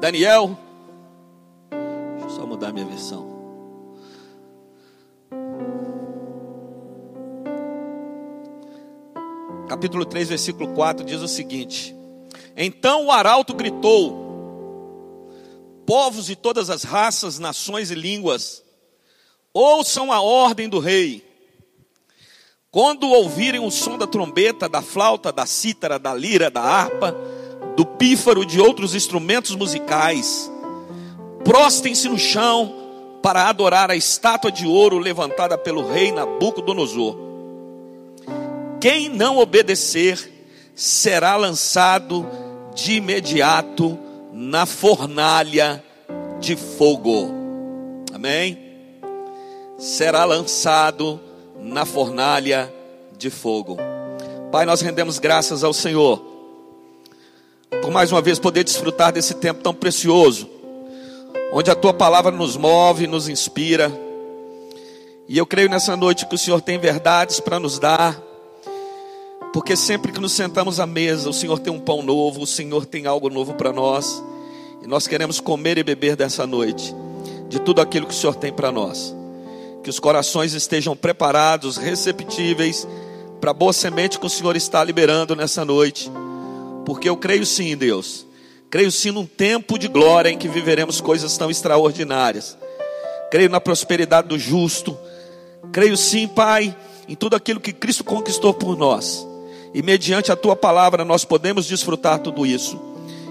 Daniel, deixa eu só mudar minha versão. Capítulo 3, versículo 4 diz o seguinte: Então o arauto gritou: Povos de todas as raças, nações e línguas, ouçam a ordem do rei. Quando ouvirem o som da trombeta, da flauta, da cítara, da lira, da harpa, pífaro de outros instrumentos musicais, prostem-se no chão para adorar a estátua de ouro levantada pelo rei Nabucodonosor. Quem não obedecer será lançado de imediato na fornalha de fogo. Amém? Será lançado na fornalha de fogo. Pai, nós rendemos graças ao Senhor por mais uma vez poder desfrutar desse tempo tão precioso, onde a tua palavra nos move, nos inspira. E eu creio nessa noite que o Senhor tem verdades para nos dar, porque sempre que nos sentamos à mesa, o Senhor tem um pão novo, o Senhor tem algo novo para nós, e nós queremos comer e beber dessa noite, de tudo aquilo que o Senhor tem para nós. Que os corações estejam preparados, receptíveis para a boa semente que o Senhor está liberando nessa noite porque eu creio sim, Deus. Creio sim num tempo de glória em que viveremos coisas tão extraordinárias. Creio na prosperidade do justo. Creio sim, Pai, em tudo aquilo que Cristo conquistou por nós. E mediante a tua palavra nós podemos desfrutar tudo isso.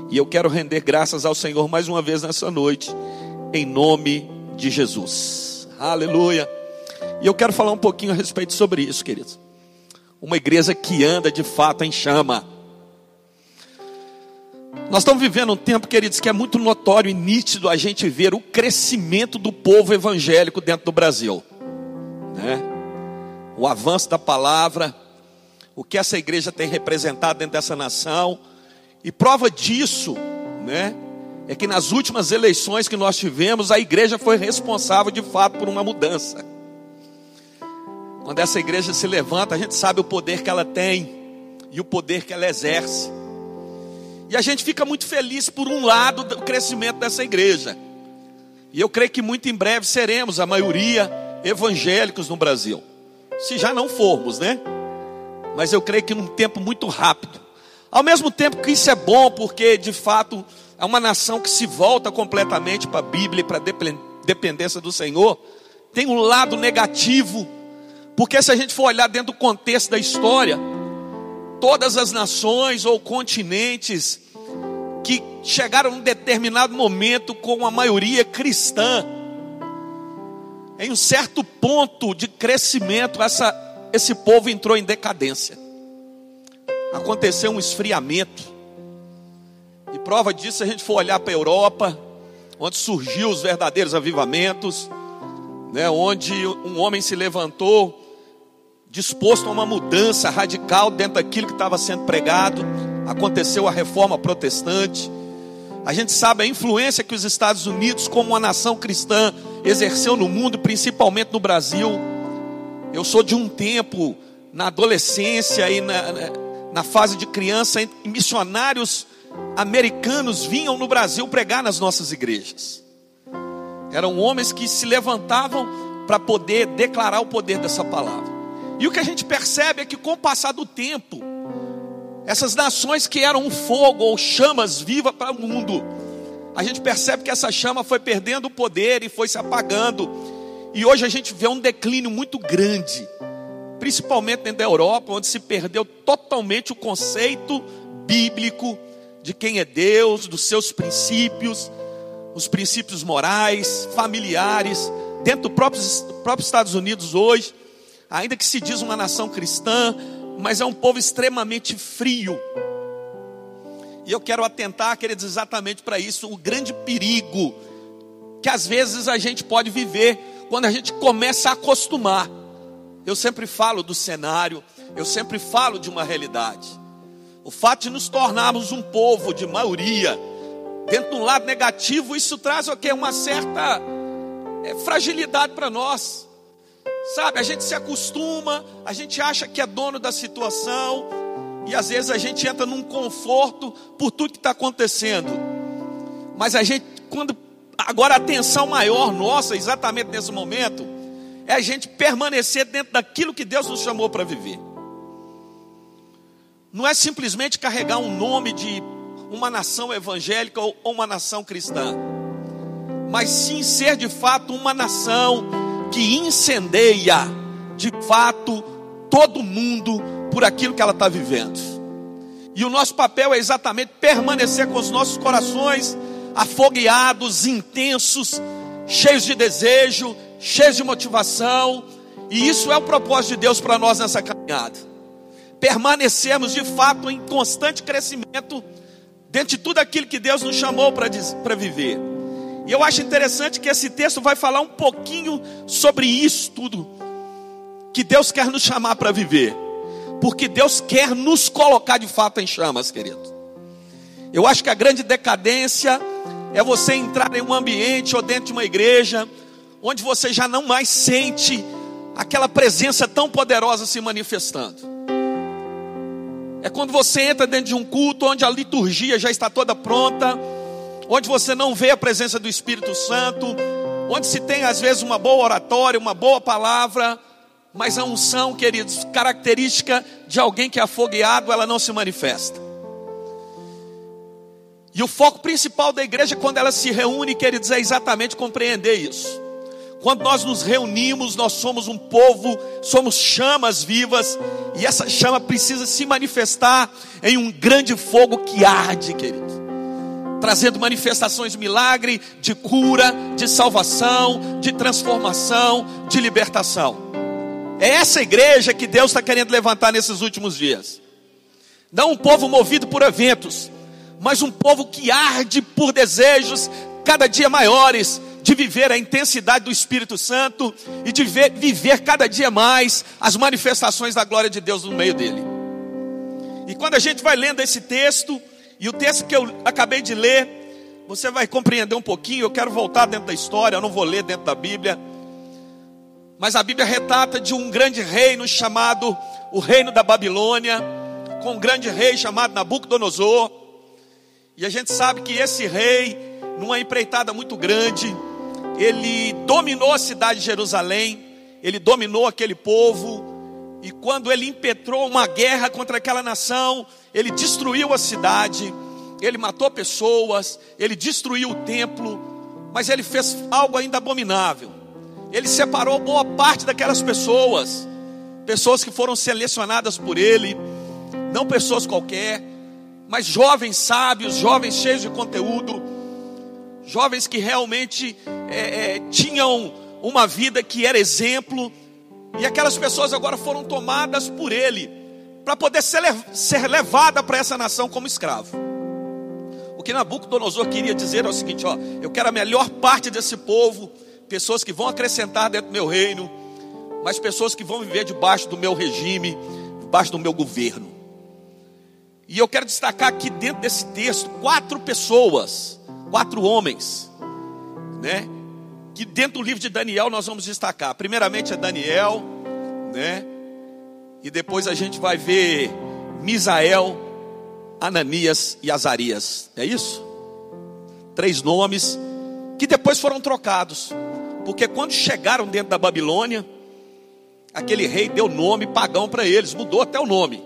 E eu quero render graças ao Senhor mais uma vez nessa noite, em nome de Jesus. Aleluia. E eu quero falar um pouquinho a respeito sobre isso, queridos. Uma igreja que anda de fato em chama. Nós estamos vivendo um tempo, queridos, que é muito notório e nítido a gente ver o crescimento do povo evangélico dentro do Brasil, né? O avanço da palavra, o que essa igreja tem representado dentro dessa nação, e prova disso, né? É que nas últimas eleições que nós tivemos, a igreja foi responsável de fato por uma mudança. Quando essa igreja se levanta, a gente sabe o poder que ela tem e o poder que ela exerce. E a gente fica muito feliz por um lado do crescimento dessa igreja. E eu creio que muito em breve seremos a maioria evangélicos no Brasil. Se já não formos, né? Mas eu creio que num tempo muito rápido. Ao mesmo tempo que isso é bom, porque de fato é uma nação que se volta completamente para a Bíblia e para a dependência do Senhor, tem um lado negativo, porque se a gente for olhar dentro do contexto da história, todas as nações ou continentes que chegaram num determinado momento com a maioria cristã, em um certo ponto de crescimento, essa, esse povo entrou em decadência. Aconteceu um esfriamento. E prova disso, a gente for olhar para a Europa, onde surgiu os verdadeiros avivamentos, né, onde um homem se levantou disposto a uma mudança radical dentro daquilo que estava sendo pregado. Aconteceu a reforma protestante. A gente sabe a influência que os Estados Unidos, como uma nação cristã, exerceu no mundo, principalmente no Brasil. Eu sou de um tempo, na adolescência e na, na fase de criança, missionários americanos vinham no Brasil pregar nas nossas igrejas. Eram homens que se levantavam para poder declarar o poder dessa palavra. E o que a gente percebe é que com o passar do tempo, essas nações que eram um fogo ou chamas vivas para o mundo, a gente percebe que essa chama foi perdendo o poder e foi se apagando. E hoje a gente vê um declínio muito grande, principalmente dentro da Europa, onde se perdeu totalmente o conceito bíblico de quem é Deus, dos seus princípios, os princípios morais, familiares. Dentro do próprio, próprio Estados Unidos hoje, ainda que se diz uma nação cristã, mas é um povo extremamente frio. E eu quero atentar, queridos, exatamente para isso, o grande perigo que às vezes a gente pode viver quando a gente começa a acostumar. Eu sempre falo do cenário, eu sempre falo de uma realidade. O fato de nos tornarmos um povo de maioria, dentro de um lado negativo, isso traz o que? Uma certa é, fragilidade para nós. Sabe, a gente se acostuma, a gente acha que é dono da situação, e às vezes a gente entra num conforto por tudo que está acontecendo. Mas a gente, quando agora a atenção maior nossa, exatamente nesse momento, é a gente permanecer dentro daquilo que Deus nos chamou para viver. Não é simplesmente carregar um nome de uma nação evangélica ou uma nação cristã, mas sim ser de fato uma nação que incendeia de fato todo mundo por aquilo que ela está vivendo. E o nosso papel é exatamente permanecer com os nossos corações afogueados, intensos, cheios de desejo, cheios de motivação. E isso é o propósito de Deus para nós nessa caminhada. Permanecermos de fato em constante crescimento dentro de tudo aquilo que Deus nos chamou para viver. E eu acho interessante que esse texto vai falar um pouquinho sobre isso tudo que Deus quer nos chamar para viver. Porque Deus quer nos colocar de fato em chamas, querido. Eu acho que a grande decadência é você entrar em um ambiente ou dentro de uma igreja onde você já não mais sente aquela presença tão poderosa se manifestando. É quando você entra dentro de um culto onde a liturgia já está toda pronta, onde você não vê a presença do Espírito Santo, onde se tem às vezes uma boa oratória, uma boa palavra, mas a unção, queridos, característica de alguém que é afogueado, ela não se manifesta. E o foco principal da igreja, quando ela se reúne, queridos, é exatamente compreender isso. Quando nós nos reunimos, nós somos um povo, somos chamas vivas, e essa chama precisa se manifestar em um grande fogo que arde, querido. Trazendo manifestações de milagre, de cura, de salvação, de transformação, de libertação. É essa igreja que Deus está querendo levantar nesses últimos dias. Não um povo movido por eventos, mas um povo que arde por desejos cada dia maiores de viver a intensidade do Espírito Santo e de ver, viver cada dia mais as manifestações da glória de Deus no meio dele. E quando a gente vai lendo esse texto, e o texto que eu acabei de ler, você vai compreender um pouquinho. Eu quero voltar dentro da história, eu não vou ler dentro da Bíblia. Mas a Bíblia retrata de um grande reino chamado o Reino da Babilônia, com um grande rei chamado Nabucodonosor. E a gente sabe que esse rei, numa empreitada muito grande, ele dominou a cidade de Jerusalém, ele dominou aquele povo, e quando ele impetrou uma guerra contra aquela nação, ele destruiu a cidade, ele matou pessoas, ele destruiu o templo, mas ele fez algo ainda abominável. Ele separou boa parte daquelas pessoas, pessoas que foram selecionadas por ele, não pessoas qualquer, mas jovens sábios, jovens cheios de conteúdo, jovens que realmente é, é, tinham uma vida que era exemplo, e aquelas pessoas agora foram tomadas por ele, para poder ser, ser levada para essa nação como escravo. O que Nabucodonosor queria dizer é o seguinte: ó, eu quero a melhor parte desse povo pessoas que vão acrescentar dentro do meu reino, mas pessoas que vão viver debaixo do meu regime, debaixo do meu governo. E eu quero destacar aqui dentro desse texto quatro pessoas, quatro homens, né? Que dentro do livro de Daniel nós vamos destacar. Primeiramente é Daniel, né? E depois a gente vai ver Misael, Ananias e Azarias. É isso? Três nomes que depois foram trocados. Porque quando chegaram dentro da Babilônia, aquele rei deu nome pagão para eles, mudou até o nome.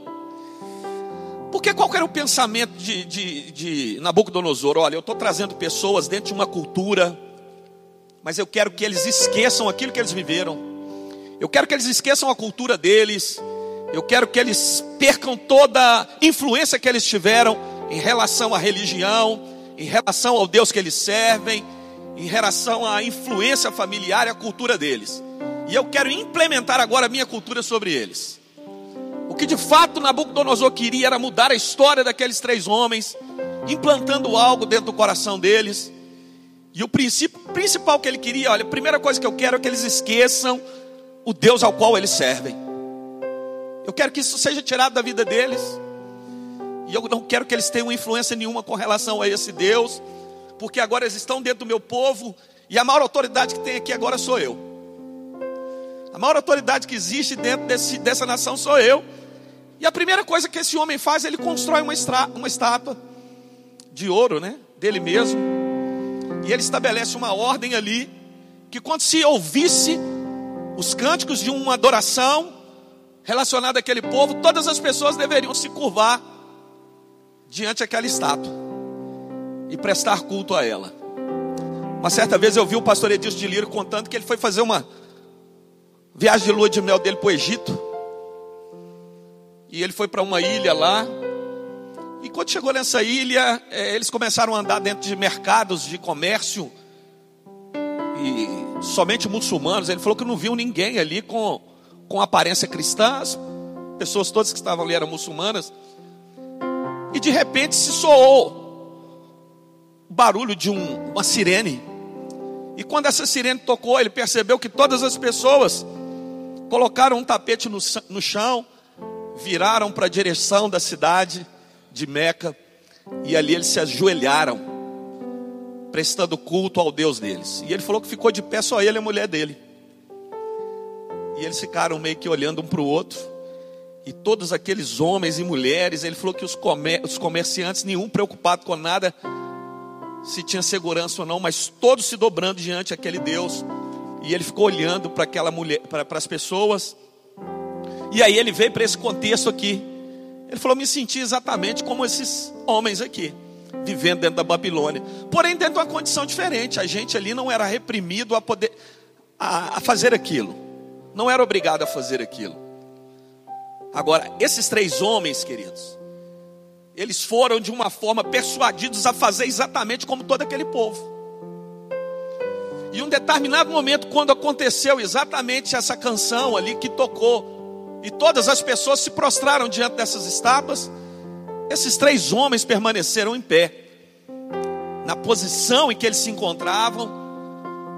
Porque qual era o pensamento de, de, de Nabucodonosor? Olha, eu estou trazendo pessoas dentro de uma cultura, mas eu quero que eles esqueçam aquilo que eles viveram. Eu quero que eles esqueçam a cultura deles. Eu quero que eles percam toda a influência que eles tiveram em relação à religião, em relação ao Deus que eles servem, em relação à influência familiar e à cultura deles. E eu quero implementar agora a minha cultura sobre eles. O que de fato Nabucodonosor queria era mudar a história daqueles três homens, implantando algo dentro do coração deles. E o princípio principal que ele queria, olha, a primeira coisa que eu quero é que eles esqueçam o Deus ao qual eles servem. Eu quero que isso seja tirado da vida deles. E eu não quero que eles tenham influência nenhuma com relação a esse Deus porque agora eles estão dentro do meu povo, e a maior autoridade que tem aqui agora sou eu. A maior autoridade que existe dentro desse, dessa nação sou eu. E a primeira coisa que esse homem faz, ele constrói uma, estra, uma estátua de ouro, né? Dele mesmo. E ele estabelece uma ordem ali, que quando se ouvisse os cânticos de uma adoração relacionada àquele povo, todas as pessoas deveriam se curvar diante daquela estátua e prestar culto a ela. Uma certa vez eu vi o pastor Edilson de Lírio contando que ele foi fazer uma viagem de lua de mel dele para o Egito. E ele foi para uma ilha lá. E quando chegou nessa ilha, é, eles começaram a andar dentro de mercados de comércio. E somente muçulmanos. Ele falou que não viu ninguém ali com, com aparência cristã. As pessoas todas que estavam ali eram muçulmanas. E de repente se soou o barulho de um, uma sirene. E quando essa sirene tocou, ele percebeu que todas as pessoas colocaram um tapete no, no chão, viraram para a direção da cidade de Meca, e ali eles se ajoelharam, prestando culto ao Deus deles. E ele falou que ficou de pé só ele e a mulher dele. E eles ficaram meio que olhando um para o outro. E todos aqueles homens e mulheres, ele falou que os, comer, os comerciantes, nenhum preocupado com nada, se tinha segurança ou não, mas todos se dobrando diante daquele Deus. E ele ficou olhando para aquela mulher, para as pessoas. E aí ele veio para esse contexto aqui. Ele falou: Me senti exatamente como esses homens aqui, vivendo dentro da Babilônia. Porém, dentro de uma condição diferente. A gente ali não era reprimido a poder a, a fazer aquilo. Não era obrigado a fazer aquilo. Agora, esses três homens, queridos, eles foram de uma forma persuadidos a fazer exatamente como todo aquele povo. E um determinado momento, quando aconteceu exatamente essa canção ali que tocou, e todas as pessoas se prostraram diante dessas estátuas, esses três homens permaneceram em pé, na posição em que eles se encontravam.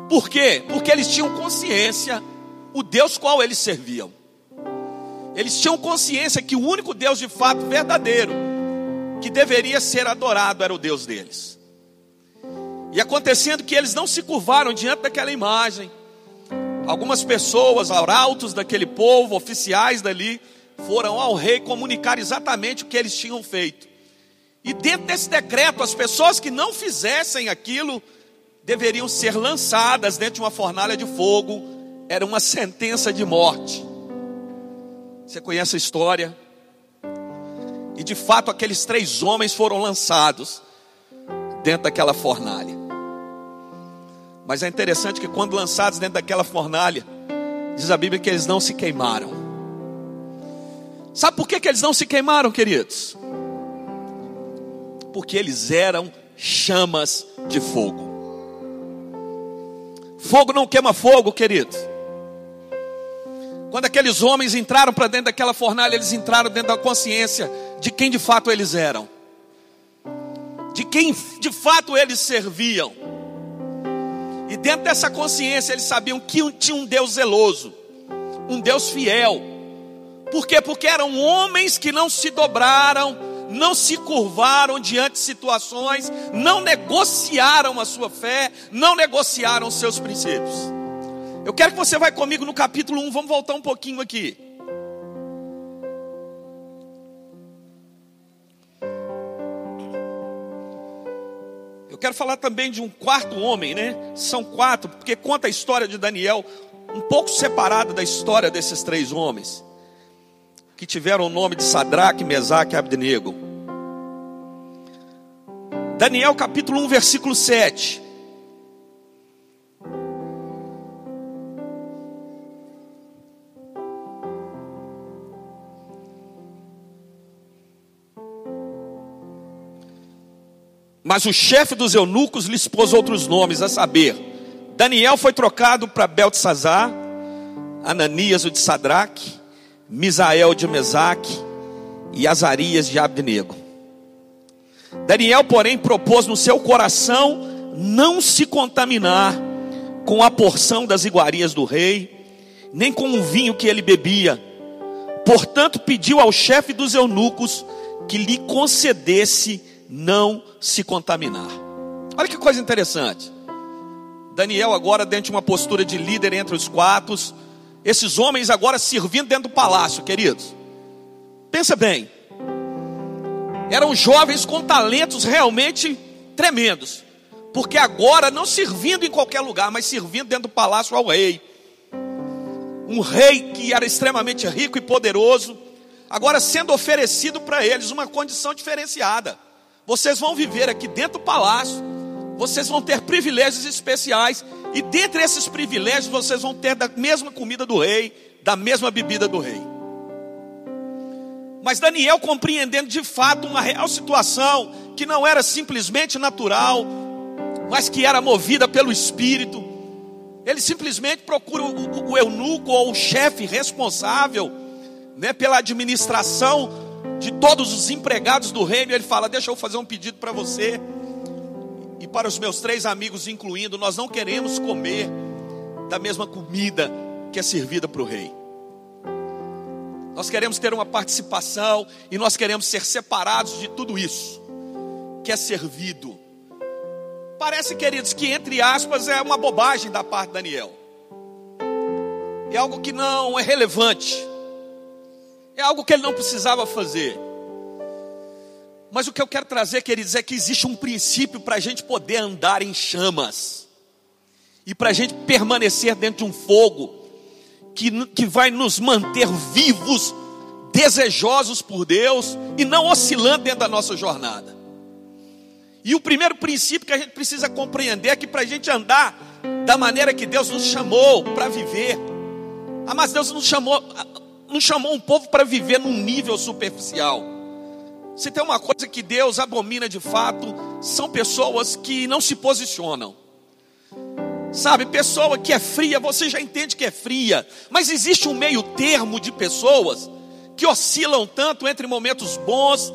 Por quê? Porque eles tinham consciência o Deus qual eles serviam. Eles tinham consciência que o único Deus de fato verdadeiro que deveria ser adorado era o Deus deles. E acontecendo que eles não se curvaram diante daquela imagem, algumas pessoas, arautos daquele povo, oficiais dali, foram ao rei comunicar exatamente o que eles tinham feito. E dentro desse decreto, as pessoas que não fizessem aquilo deveriam ser lançadas dentro de uma fornalha de fogo, era uma sentença de morte. Você conhece a história? E de fato, aqueles três homens foram lançados dentro daquela fornalha. Mas é interessante que quando lançados dentro daquela fornalha, diz a Bíblia que eles não se queimaram. Sabe por que, que eles não se queimaram, queridos? Porque eles eram chamas de fogo. Fogo não queima fogo, queridos. Quando aqueles homens entraram para dentro daquela fornalha, eles entraram dentro da consciência de quem de fato eles eram, de quem de fato eles serviam. E dentro dessa consciência eles sabiam que tinha um Deus zeloso, um Deus fiel. Por quê? Porque eram homens que não se dobraram, não se curvaram diante de situações, não negociaram a sua fé, não negociaram os seus princípios. Eu quero que você vá comigo no capítulo 1, vamos voltar um pouquinho aqui. Eu quero falar também de um quarto homem, né? São quatro, porque conta a história de Daniel, um pouco separada da história desses três homens, que tiveram o nome de Sadraque, Mesaque e Abdenego. Daniel capítulo 1, versículo 7. Mas o chefe dos eunucos lhe expôs outros nomes, a saber, Daniel foi trocado para Beltesazar, Ananias o de Sadraque, Misael de Mesaque e Azarias de Abdenego. Daniel, porém, propôs no seu coração não se contaminar com a porção das iguarias do rei, nem com o vinho que ele bebia. Portanto, pediu ao chefe dos eunucos que lhe concedesse não se contaminar. Olha que coisa interessante. Daniel agora dentro de uma postura de líder entre os quatro, esses homens agora servindo dentro do palácio, queridos. Pensa bem. Eram jovens com talentos realmente tremendos. Porque agora, não servindo em qualquer lugar, mas servindo dentro do palácio ao rei. Um rei que era extremamente rico e poderoso, agora sendo oferecido para eles uma condição diferenciada. Vocês vão viver aqui dentro do palácio, vocês vão ter privilégios especiais, e dentre esses privilégios vocês vão ter da mesma comida do rei, da mesma bebida do rei. Mas Daniel, compreendendo de fato uma real situação, que não era simplesmente natural, mas que era movida pelo Espírito, ele simplesmente procura o, o, o eunuco ou o chefe responsável né, pela administração de todos os empregados do reino. Ele fala: Deixa eu fazer um pedido para você e para os meus três amigos, incluindo. Nós não queremos comer da mesma comida que é servida para o rei. Nós queremos ter uma participação e nós queremos ser separados de tudo isso que é servido. Parece, queridos, que entre aspas é uma bobagem da parte de Daniel. É algo que não é relevante. É algo que ele não precisava fazer. Mas o que eu quero trazer, queridos, é que existe um princípio para a gente poder andar em chamas. E para a gente permanecer dentro de um fogo que, que vai nos manter vivos, desejosos por Deus e não oscilando dentro da nossa jornada. E o primeiro princípio que a gente precisa compreender é que para a gente andar da maneira que Deus nos chamou para viver, ah, mas Deus nos chamou, não chamou um povo para viver num nível superficial. Se tem uma coisa que Deus abomina de fato, são pessoas que não se posicionam. Sabe, pessoa que é fria, você já entende que é fria, mas existe um meio termo de pessoas que oscilam tanto entre momentos bons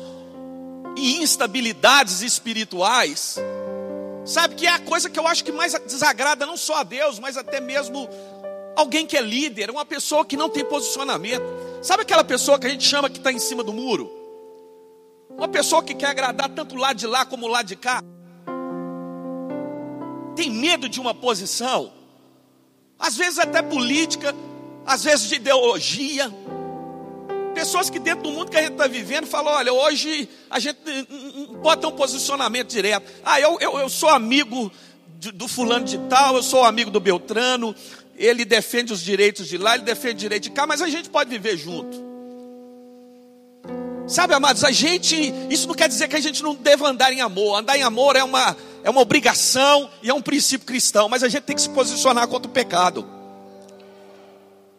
e instabilidades espirituais. Sabe que é a coisa que eu acho que mais desagrada não só a Deus, mas até mesmo alguém que é líder, uma pessoa que não tem posicionamento. Sabe aquela pessoa que a gente chama que está em cima do muro? Uma pessoa que quer agradar tanto o lado de lá como o lado de cá tem medo de uma posição, às vezes até política, às vezes de ideologia. Pessoas que dentro do mundo que a gente está vivendo falam: olha, hoje a gente não pode ter um posicionamento direto. Ah, eu, eu, eu sou amigo do fulano de tal, eu sou amigo do Beltrano, ele defende os direitos de lá, ele defende o direito de cá, mas a gente pode viver junto. Sabe, amados, a gente, isso não quer dizer que a gente não deva andar em amor. Andar em amor é uma, é uma obrigação e é um princípio cristão, mas a gente tem que se posicionar contra o pecado.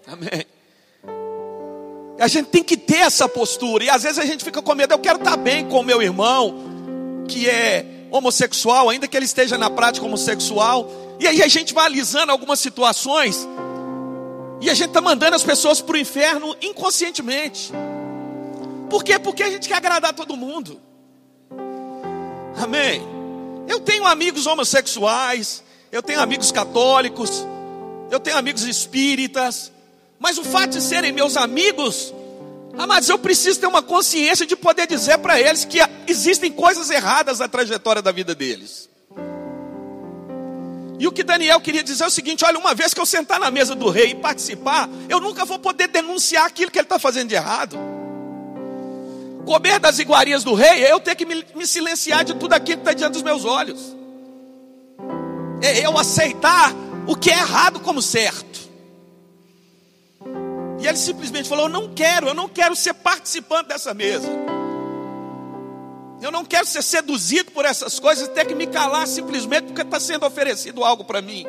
Amém. A gente tem que ter essa postura, e às vezes a gente fica com medo. Eu quero estar bem com o meu irmão, que é homossexual, ainda que ele esteja na prática homossexual, e aí a gente vai alisando algumas situações, e a gente está mandando as pessoas para o inferno inconscientemente. Por quê? Porque a gente quer agradar todo mundo. Amém. Eu tenho amigos homossexuais, eu tenho amigos católicos, eu tenho amigos espíritas, mas o fato de serem meus amigos, amados, eu preciso ter uma consciência de poder dizer para eles que existem coisas erradas na trajetória da vida deles. E o que Daniel queria dizer é o seguinte: olha, uma vez que eu sentar na mesa do rei e participar, eu nunca vou poder denunciar aquilo que ele está fazendo de errado comer das iguarias do rei, é eu ter que me, me silenciar de tudo aquilo que está diante dos meus olhos. É eu aceitar o que é errado como certo. E ele simplesmente falou: Eu não quero, eu não quero ser participante dessa mesa. Eu não quero ser seduzido por essas coisas ter que me calar simplesmente porque está sendo oferecido algo para mim.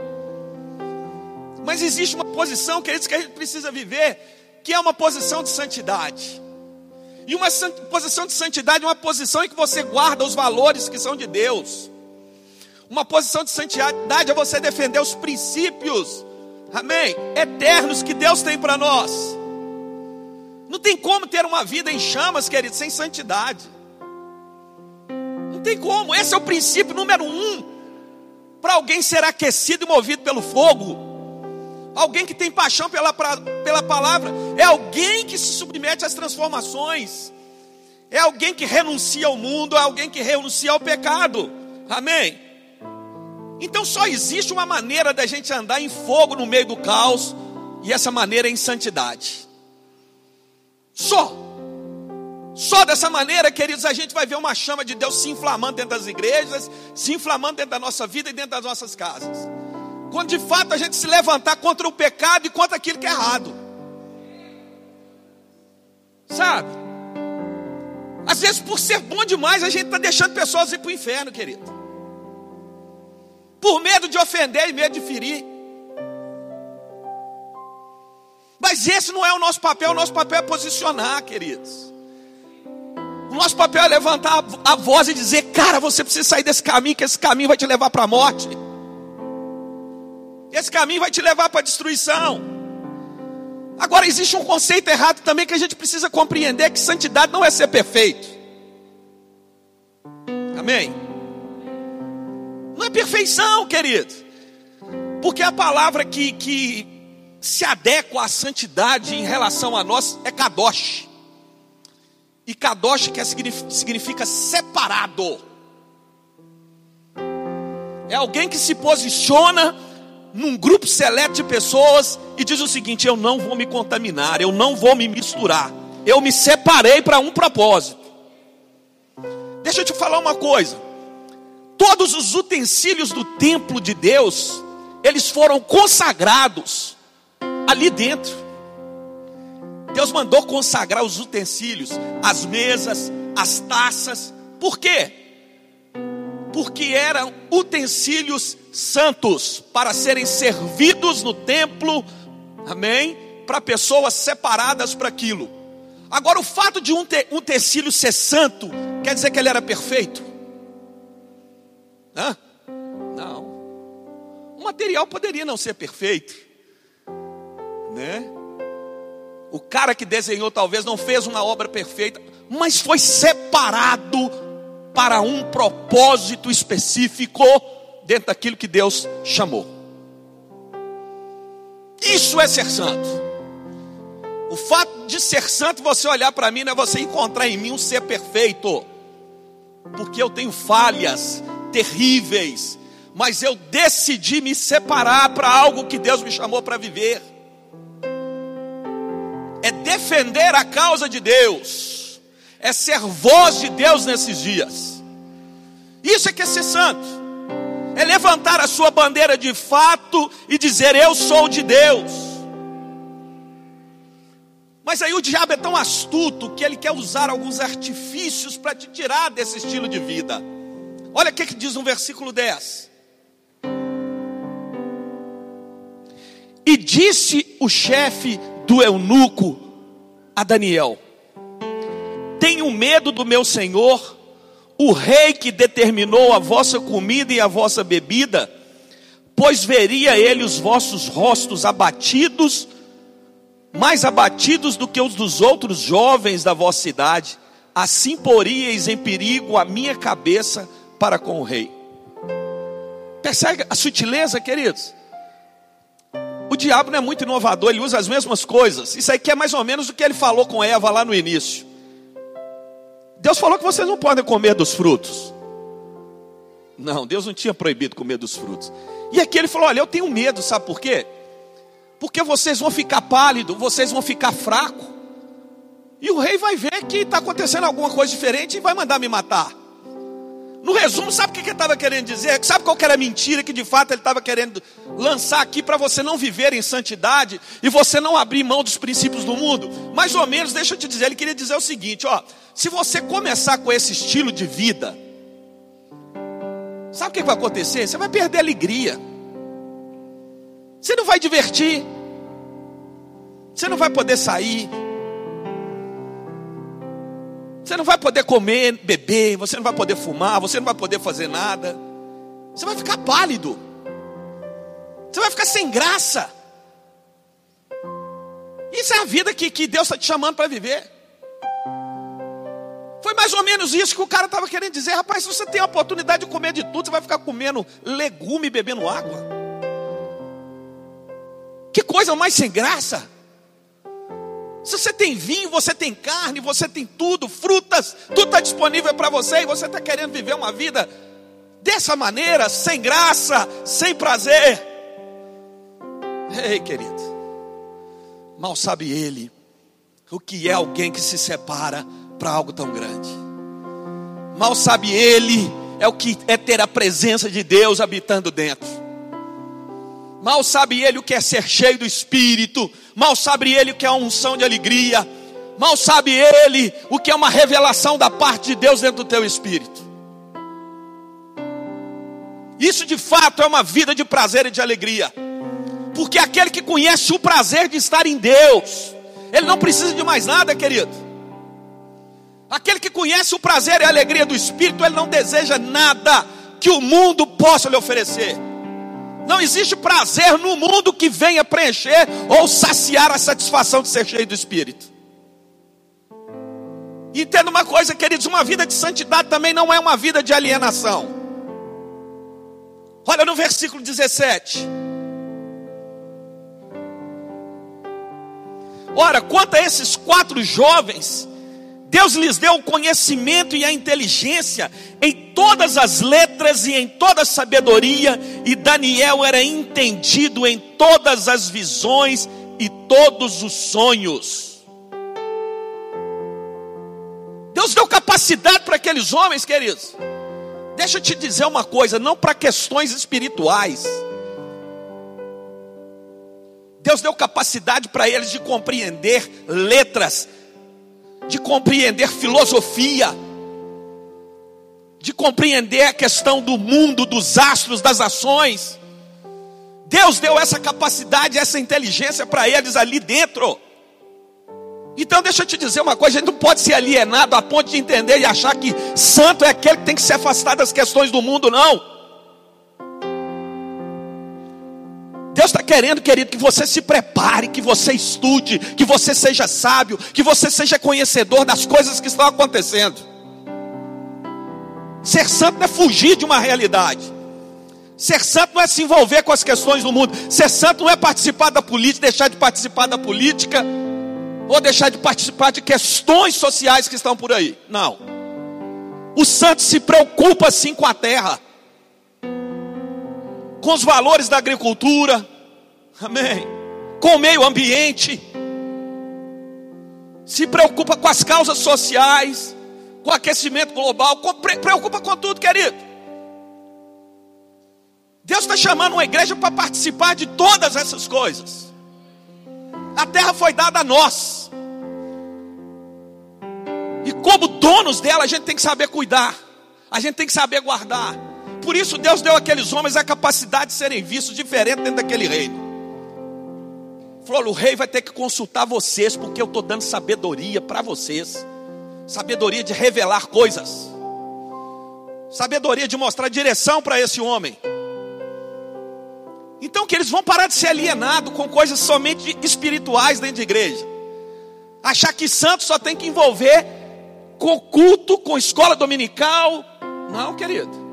Mas existe uma posição, queridos, que a gente precisa viver, que é uma posição de santidade. E uma posição de santidade é uma posição em que você guarda os valores que são de Deus. Uma posição de santidade é você defender os princípios, amém, eternos que Deus tem para nós. Não tem como ter uma vida em chamas, querido, sem santidade. Tem como. Esse é o princípio número um para alguém ser aquecido e movido pelo fogo. Alguém que tem paixão pela, pela palavra é alguém que se submete às transformações, é alguém que renuncia ao mundo, é alguém que renuncia ao pecado. Amém? Então só existe uma maneira da gente andar em fogo no meio do caos, e essa maneira é em santidade. Só. Só dessa maneira, queridos, a gente vai ver uma chama de Deus se inflamando dentro das igrejas, se inflamando dentro da nossa vida e dentro das nossas casas. Quando de fato a gente se levantar contra o pecado e contra aquilo que é errado. Sabe? Às vezes, por ser bom demais, a gente está deixando pessoas ir para o inferno, querido. Por medo de ofender e medo de ferir. Mas esse não é o nosso papel, o nosso papel é posicionar, queridos. Nosso papel é levantar a voz e dizer: Cara, você precisa sair desse caminho, que esse caminho vai te levar para a morte. Esse caminho vai te levar para a destruição. Agora, existe um conceito errado também que a gente precisa compreender: que santidade não é ser perfeito. Amém? Não é perfeição, querido. Porque a palavra que, que se adequa à santidade em relação a nós é kadosh. E kadosh que significa separado. É alguém que se posiciona num grupo seleto de pessoas e diz o seguinte: eu não vou me contaminar, eu não vou me misturar. Eu me separei para um propósito. Deixa eu te falar uma coisa. Todos os utensílios do templo de Deus, eles foram consagrados ali dentro. Deus mandou consagrar os utensílios, as mesas, as taças. Por quê? Porque eram utensílios santos para serem servidos no templo, amém? Para pessoas separadas para aquilo. Agora, o fato de um, te, utensílio ser santo, quer dizer que ele era perfeito? Hã? Não. O material poderia não ser perfeito, né? O cara que desenhou talvez não fez uma obra perfeita, mas foi separado para um propósito específico dentro daquilo que Deus chamou. Isso é ser santo. O fato de ser santo, você olhar para mim, não é você encontrar em mim um ser perfeito, porque eu tenho falhas terríveis, mas eu decidi me separar para algo que Deus me chamou para viver é defender a causa de Deus, é ser voz de Deus nesses dias. Isso é que é ser santo, é levantar a sua bandeira de fato e dizer: Eu sou de Deus. Mas aí o diabo é tão astuto que ele quer usar alguns artifícios para te tirar desse estilo de vida. Olha o que, que diz no versículo 10. E disse o chefe do eunuco a Daniel: Tenho medo do meu senhor, o rei que determinou a vossa comida e a vossa bebida, pois veria ele os vossos rostos abatidos, mais abatidos do que os dos outros jovens da vossa idade, assim poríeis em perigo a minha cabeça para com o rei. Percebe a sutileza, queridos? O diabo não é muito inovador, ele usa as mesmas coisas. Isso aqui é mais ou menos o que ele falou com Eva lá no início. Deus falou que vocês não podem comer dos frutos. Não, Deus não tinha proibido comer dos frutos. E aqui ele falou: Olha, eu tenho medo, sabe por quê? Porque vocês vão ficar pálidos, vocês vão ficar fracos. E o rei vai ver que está acontecendo alguma coisa diferente e vai mandar me matar. No resumo, sabe o que ele estava querendo dizer? Sabe qual que era a mentira que de fato ele estava querendo lançar aqui para você não viver em santidade e você não abrir mão dos princípios do mundo? Mais ou menos, deixa eu te dizer, ele queria dizer o seguinte: ó, se você começar com esse estilo de vida, sabe o que vai acontecer? Você vai perder a alegria, você não vai divertir, você não vai poder sair, você não vai poder comer, beber, você não vai poder fumar, você não vai poder fazer nada. Você vai ficar pálido. Você vai ficar sem graça. Isso é a vida que, que Deus está te chamando para viver. Foi mais ou menos isso que o cara estava querendo dizer. Rapaz, se você tem a oportunidade de comer de tudo, você vai ficar comendo legume e bebendo água. Que coisa mais sem graça. Se você tem vinho, você tem carne, você tem tudo, frutas, tudo está disponível para você e você está querendo viver uma vida dessa maneira, sem graça, sem prazer. Ei, querido, mal sabe ele o que é alguém que se separa para algo tão grande. Mal sabe ele é o que é ter a presença de Deus habitando dentro. Mal sabe ele o que é ser cheio do Espírito. Mal sabe ele o que é a unção de alegria. Mal sabe ele o que é uma revelação da parte de Deus dentro do teu espírito. Isso de fato é uma vida de prazer e de alegria. Porque aquele que conhece o prazer de estar em Deus, ele não precisa de mais nada, querido. Aquele que conhece o prazer e a alegria do Espírito, ele não deseja nada que o mundo possa lhe oferecer. Não existe prazer no mundo que venha preencher ou saciar a satisfação de ser cheio do Espírito. Entenda uma coisa, queridos: uma vida de santidade também não é uma vida de alienação. Olha no versículo 17. Ora, quanto a esses quatro jovens, Deus lhes deu o conhecimento e a inteligência em todas as letras e em toda a sabedoria, e Daniel era entendido em todas as visões e todos os sonhos. Deus deu capacidade para aqueles homens, queridos. Deixa eu te dizer uma coisa, não para questões espirituais Deus deu capacidade para eles de compreender letras, de compreender filosofia, de compreender a questão do mundo, dos astros, das ações. Deus deu essa capacidade, essa inteligência para eles ali dentro. Então deixa eu te dizer uma coisa, a gente não pode ser alienado a ponto de entender e achar que santo é aquele que tem que se afastar das questões do mundo, não. Querendo, querido, que você se prepare, que você estude, que você seja sábio, que você seja conhecedor das coisas que estão acontecendo. Ser santo não é fugir de uma realidade. Ser santo não é se envolver com as questões do mundo. Ser santo não é participar da política, deixar de participar da política, ou deixar de participar de questões sociais que estão por aí. Não. O santo se preocupa sim com a terra com os valores da agricultura, amém, com o meio ambiente, se preocupa com as causas sociais, com o aquecimento global, com, preocupa com tudo, querido. Deus está chamando uma igreja para participar de todas essas coisas. A terra foi dada a nós. E como donos dela, a gente tem que saber cuidar. A gente tem que saber guardar. Por isso Deus deu àqueles homens a capacidade de serem vistos diferente dentro daquele reino. Falou: o rei vai ter que consultar vocês, porque eu estou dando sabedoria para vocês. Sabedoria de revelar coisas. Sabedoria de mostrar direção para esse homem. Então que eles vão parar de ser alienados com coisas somente espirituais dentro de igreja. Achar que santo só tem que envolver com culto, com escola dominical. Não, querido.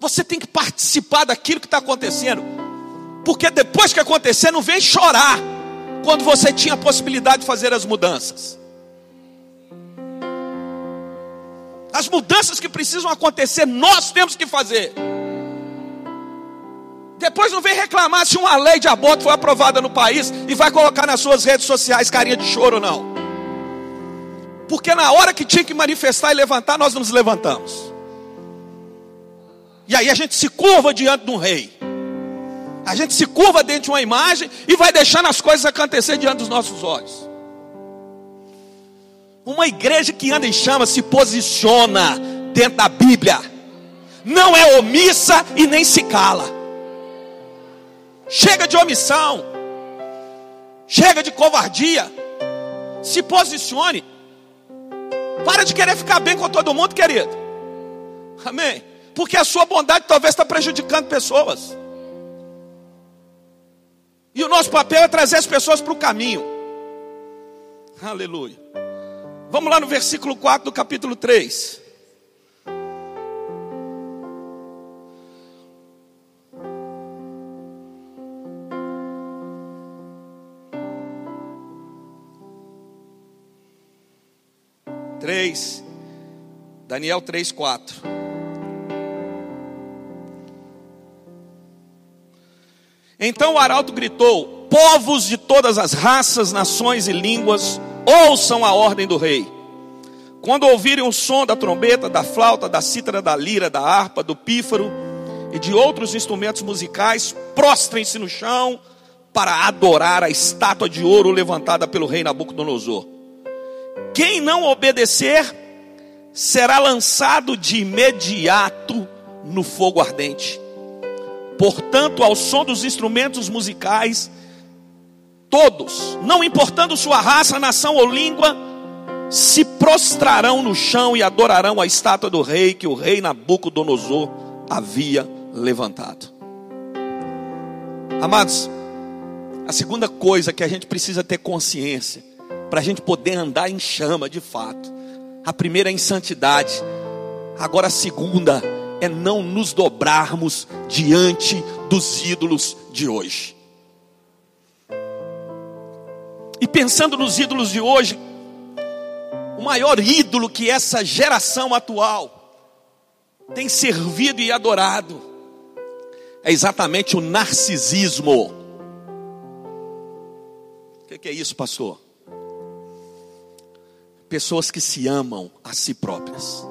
Você tem que participar daquilo que está acontecendo. Porque depois que acontecer, não vem chorar. Quando você tinha a possibilidade de fazer as mudanças. As mudanças que precisam acontecer, nós temos que fazer. Depois não vem reclamar se uma lei de aborto foi aprovada no país e vai colocar nas suas redes sociais carinha de choro, não. Porque na hora que tinha que manifestar e levantar, nós nos levantamos. E aí a gente se curva diante de um rei. A gente se curva dentro de uma imagem e vai deixando as coisas acontecer diante dos nossos olhos. Uma igreja que anda em chama se posiciona dentro da Bíblia. Não é omissa e nem se cala. Chega de omissão. Chega de covardia. Se posicione. Para de querer ficar bem com todo mundo, querido. Amém. Porque a sua bondade talvez está prejudicando pessoas. E o nosso papel é trazer as pessoas para o caminho. Aleluia. Vamos lá no versículo 4 do capítulo 3. Três, Daniel 3, 4. Então o arauto gritou: Povos de todas as raças, nações e línguas, ouçam a ordem do rei. Quando ouvirem o som da trombeta, da flauta, da cítara, da lira, da harpa, do pífaro e de outros instrumentos musicais, prostrem-se no chão para adorar a estátua de ouro levantada pelo rei Nabucodonosor. Quem não obedecer será lançado de imediato no fogo ardente. Portanto, ao som dos instrumentos musicais, todos, não importando sua raça, nação ou língua, se prostrarão no chão e adorarão a estátua do rei que o rei Nabucodonosor havia levantado. Amados, a segunda coisa que a gente precisa ter consciência, para a gente poder andar em chama de fato, a primeira é em santidade, agora a segunda é não nos dobrarmos diante dos ídolos de hoje. E pensando nos ídolos de hoje, o maior ídolo que essa geração atual tem servido e adorado é exatamente o narcisismo. O que é isso, pastor? Pessoas que se amam a si próprias.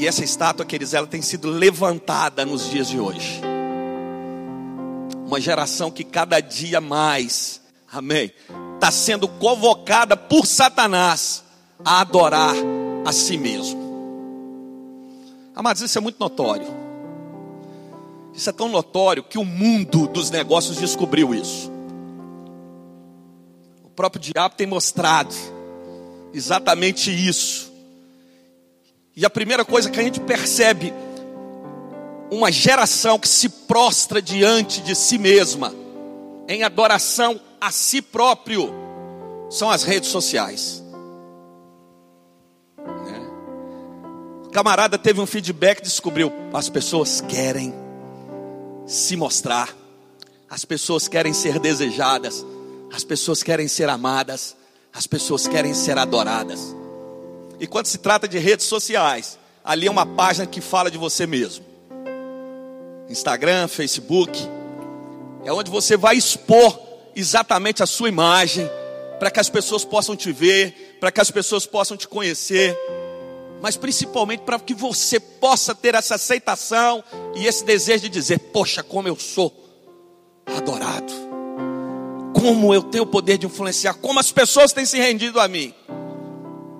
E essa estátua, queridos, ela tem sido levantada nos dias de hoje. Uma geração que cada dia mais amém, está sendo convocada por Satanás a adorar a si mesmo. Amados, isso é muito notório. Isso é tão notório que o mundo dos negócios descobriu isso. O próprio diabo tem mostrado exatamente isso. E a primeira coisa que a gente percebe, uma geração que se prostra diante de si mesma, em adoração a si próprio são as redes sociais. Né? O camarada teve um feedback, descobriu: as pessoas querem se mostrar, as pessoas querem ser desejadas, as pessoas querem ser amadas, as pessoas querem ser adoradas. E quando se trata de redes sociais, ali é uma página que fala de você mesmo. Instagram, Facebook, é onde você vai expor exatamente a sua imagem, para que as pessoas possam te ver, para que as pessoas possam te conhecer, mas principalmente para que você possa ter essa aceitação e esse desejo de dizer: Poxa, como eu sou adorado, como eu tenho o poder de influenciar, como as pessoas têm se rendido a mim.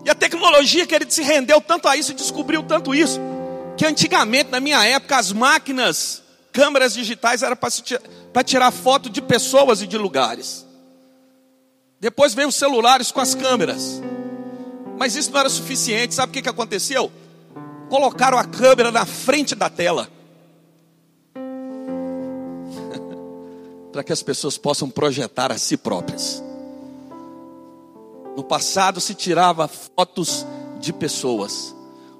E a tecnologia que ele se rendeu tanto a isso, descobriu tanto isso, que antigamente, na minha época, as máquinas, câmeras digitais, eram para tirar foto de pessoas e de lugares. Depois veio os celulares com as câmeras. Mas isso não era suficiente. Sabe o que, que aconteceu? Colocaram a câmera na frente da tela. para que as pessoas possam projetar a si próprias. No passado se tirava fotos de pessoas.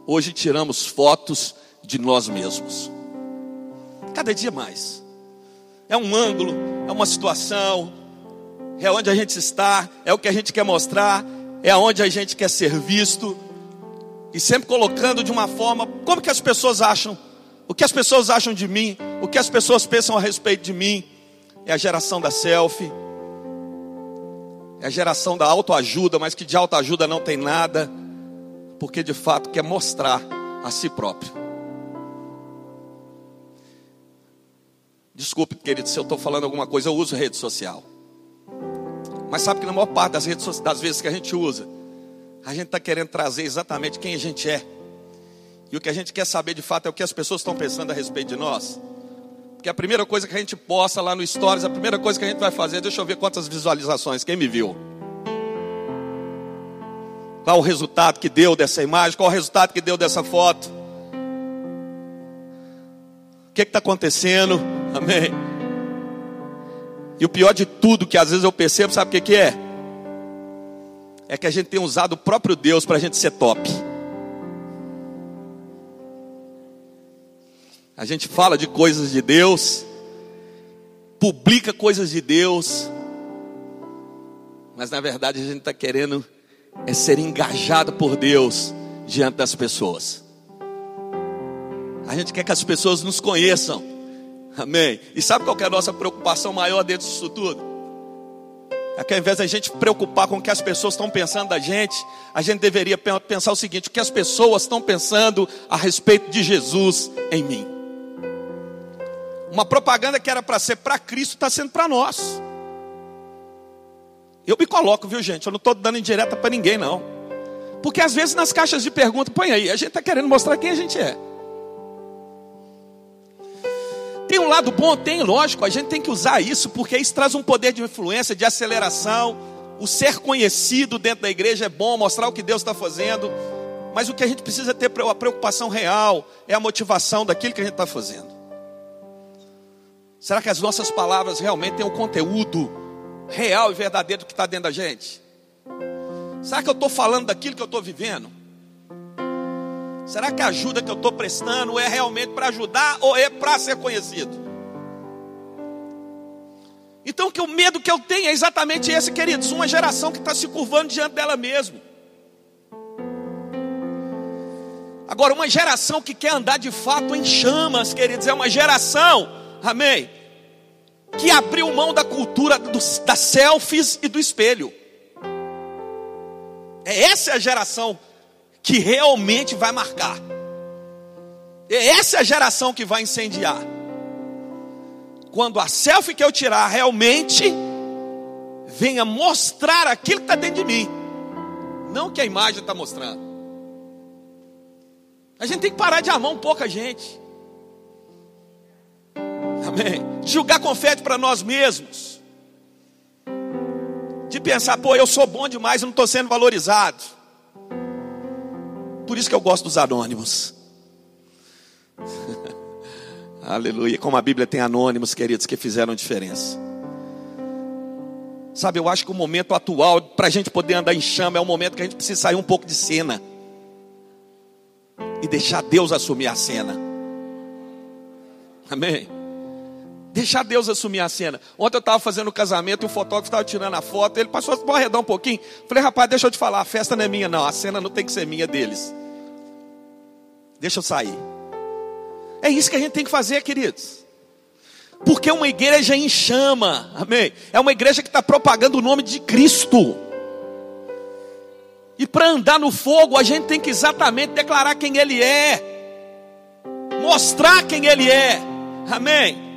Hoje tiramos fotos de nós mesmos. Cada dia mais. É um ângulo, é uma situação, é onde a gente está, é o que a gente quer mostrar, é aonde a gente quer ser visto, e sempre colocando de uma forma, como que as pessoas acham, o que as pessoas acham de mim, o que as pessoas pensam a respeito de mim, é a geração da selfie, é a geração da autoajuda, mas que de autoajuda não tem nada, porque de fato quer mostrar a si próprio. Desculpe, querido, se eu estou falando alguma coisa, eu uso rede social. Mas sabe que na maior parte das redes das vezes que a gente usa, a gente está querendo trazer exatamente quem a gente é. E o que a gente quer saber de fato é o que as pessoas estão pensando a respeito de nós. Porque a primeira coisa que a gente posta lá no Stories, a primeira coisa que a gente vai fazer, deixa eu ver quantas visualizações, quem me viu? Qual o resultado que deu dessa imagem? Qual o resultado que deu dessa foto? O que está acontecendo? Amém. E o pior de tudo, que às vezes eu percebo, sabe o que, que é? É que a gente tem usado o próprio Deus para a gente ser top. A gente fala de coisas de Deus, publica coisas de Deus, mas na verdade a gente está querendo é ser engajado por Deus diante das pessoas. A gente quer que as pessoas nos conheçam. Amém. E sabe qual é a nossa preocupação maior dentro disso tudo? é que ao invés da gente preocupar com o que as pessoas estão pensando da gente, a gente deveria pensar o seguinte: o que as pessoas estão pensando a respeito de Jesus em mim. Uma propaganda que era para ser para Cristo está sendo para nós. Eu me coloco, viu gente? Eu não estou dando indireta para ninguém, não. Porque às vezes nas caixas de pergunta, põe aí, a gente está querendo mostrar quem a gente é. Tem um lado bom? Tem, lógico, a gente tem que usar isso, porque isso traz um poder de influência, de aceleração. O ser conhecido dentro da igreja é bom, mostrar o que Deus está fazendo. Mas o que a gente precisa ter, a preocupação real, é a motivação daquilo que a gente está fazendo. Será que as nossas palavras realmente têm um conteúdo real e verdadeiro que está dentro da gente? Será que eu estou falando daquilo que eu estou vivendo? Será que a ajuda que eu estou prestando é realmente para ajudar ou é para ser conhecido? Então, que o medo que eu tenho é exatamente esse, queridos: uma geração que está se curvando diante dela mesma. Agora, uma geração que quer andar de fato em chamas, queridos, é uma geração, amém, que abriu mão da cultura dos, das selfies e do espelho. É essa a geração que realmente vai marcar. Essa é a geração que vai incendiar. Quando a selfie que eu tirar realmente venha mostrar aquilo que está dentro de mim, não que a imagem está mostrando. A gente tem que parar de amar um pouco a gente. Amém. Julgar confete para nós mesmos. De pensar, pô, eu sou bom demais, eu não estou sendo valorizado. Por isso que eu gosto dos anônimos. Aleluia. Como a Bíblia tem anônimos, queridos, que fizeram diferença. Sabe, eu acho que o momento atual, para a gente poder andar em chama, é o momento que a gente precisa sair um pouco de cena. E deixar Deus assumir a cena. Amém? Deixar Deus assumir a cena. Ontem eu estava fazendo o casamento e o fotógrafo estava tirando a foto. Ele passou a arredar um pouquinho. Falei, rapaz, deixa eu te falar, a festa não é minha, não. A cena não tem que ser minha deles. Deixa eu sair. É isso que a gente tem que fazer, queridos. Porque uma igreja em chama, amém? É uma igreja que está propagando o nome de Cristo. E para andar no fogo, a gente tem que exatamente declarar quem Ele é, mostrar quem Ele é, amém?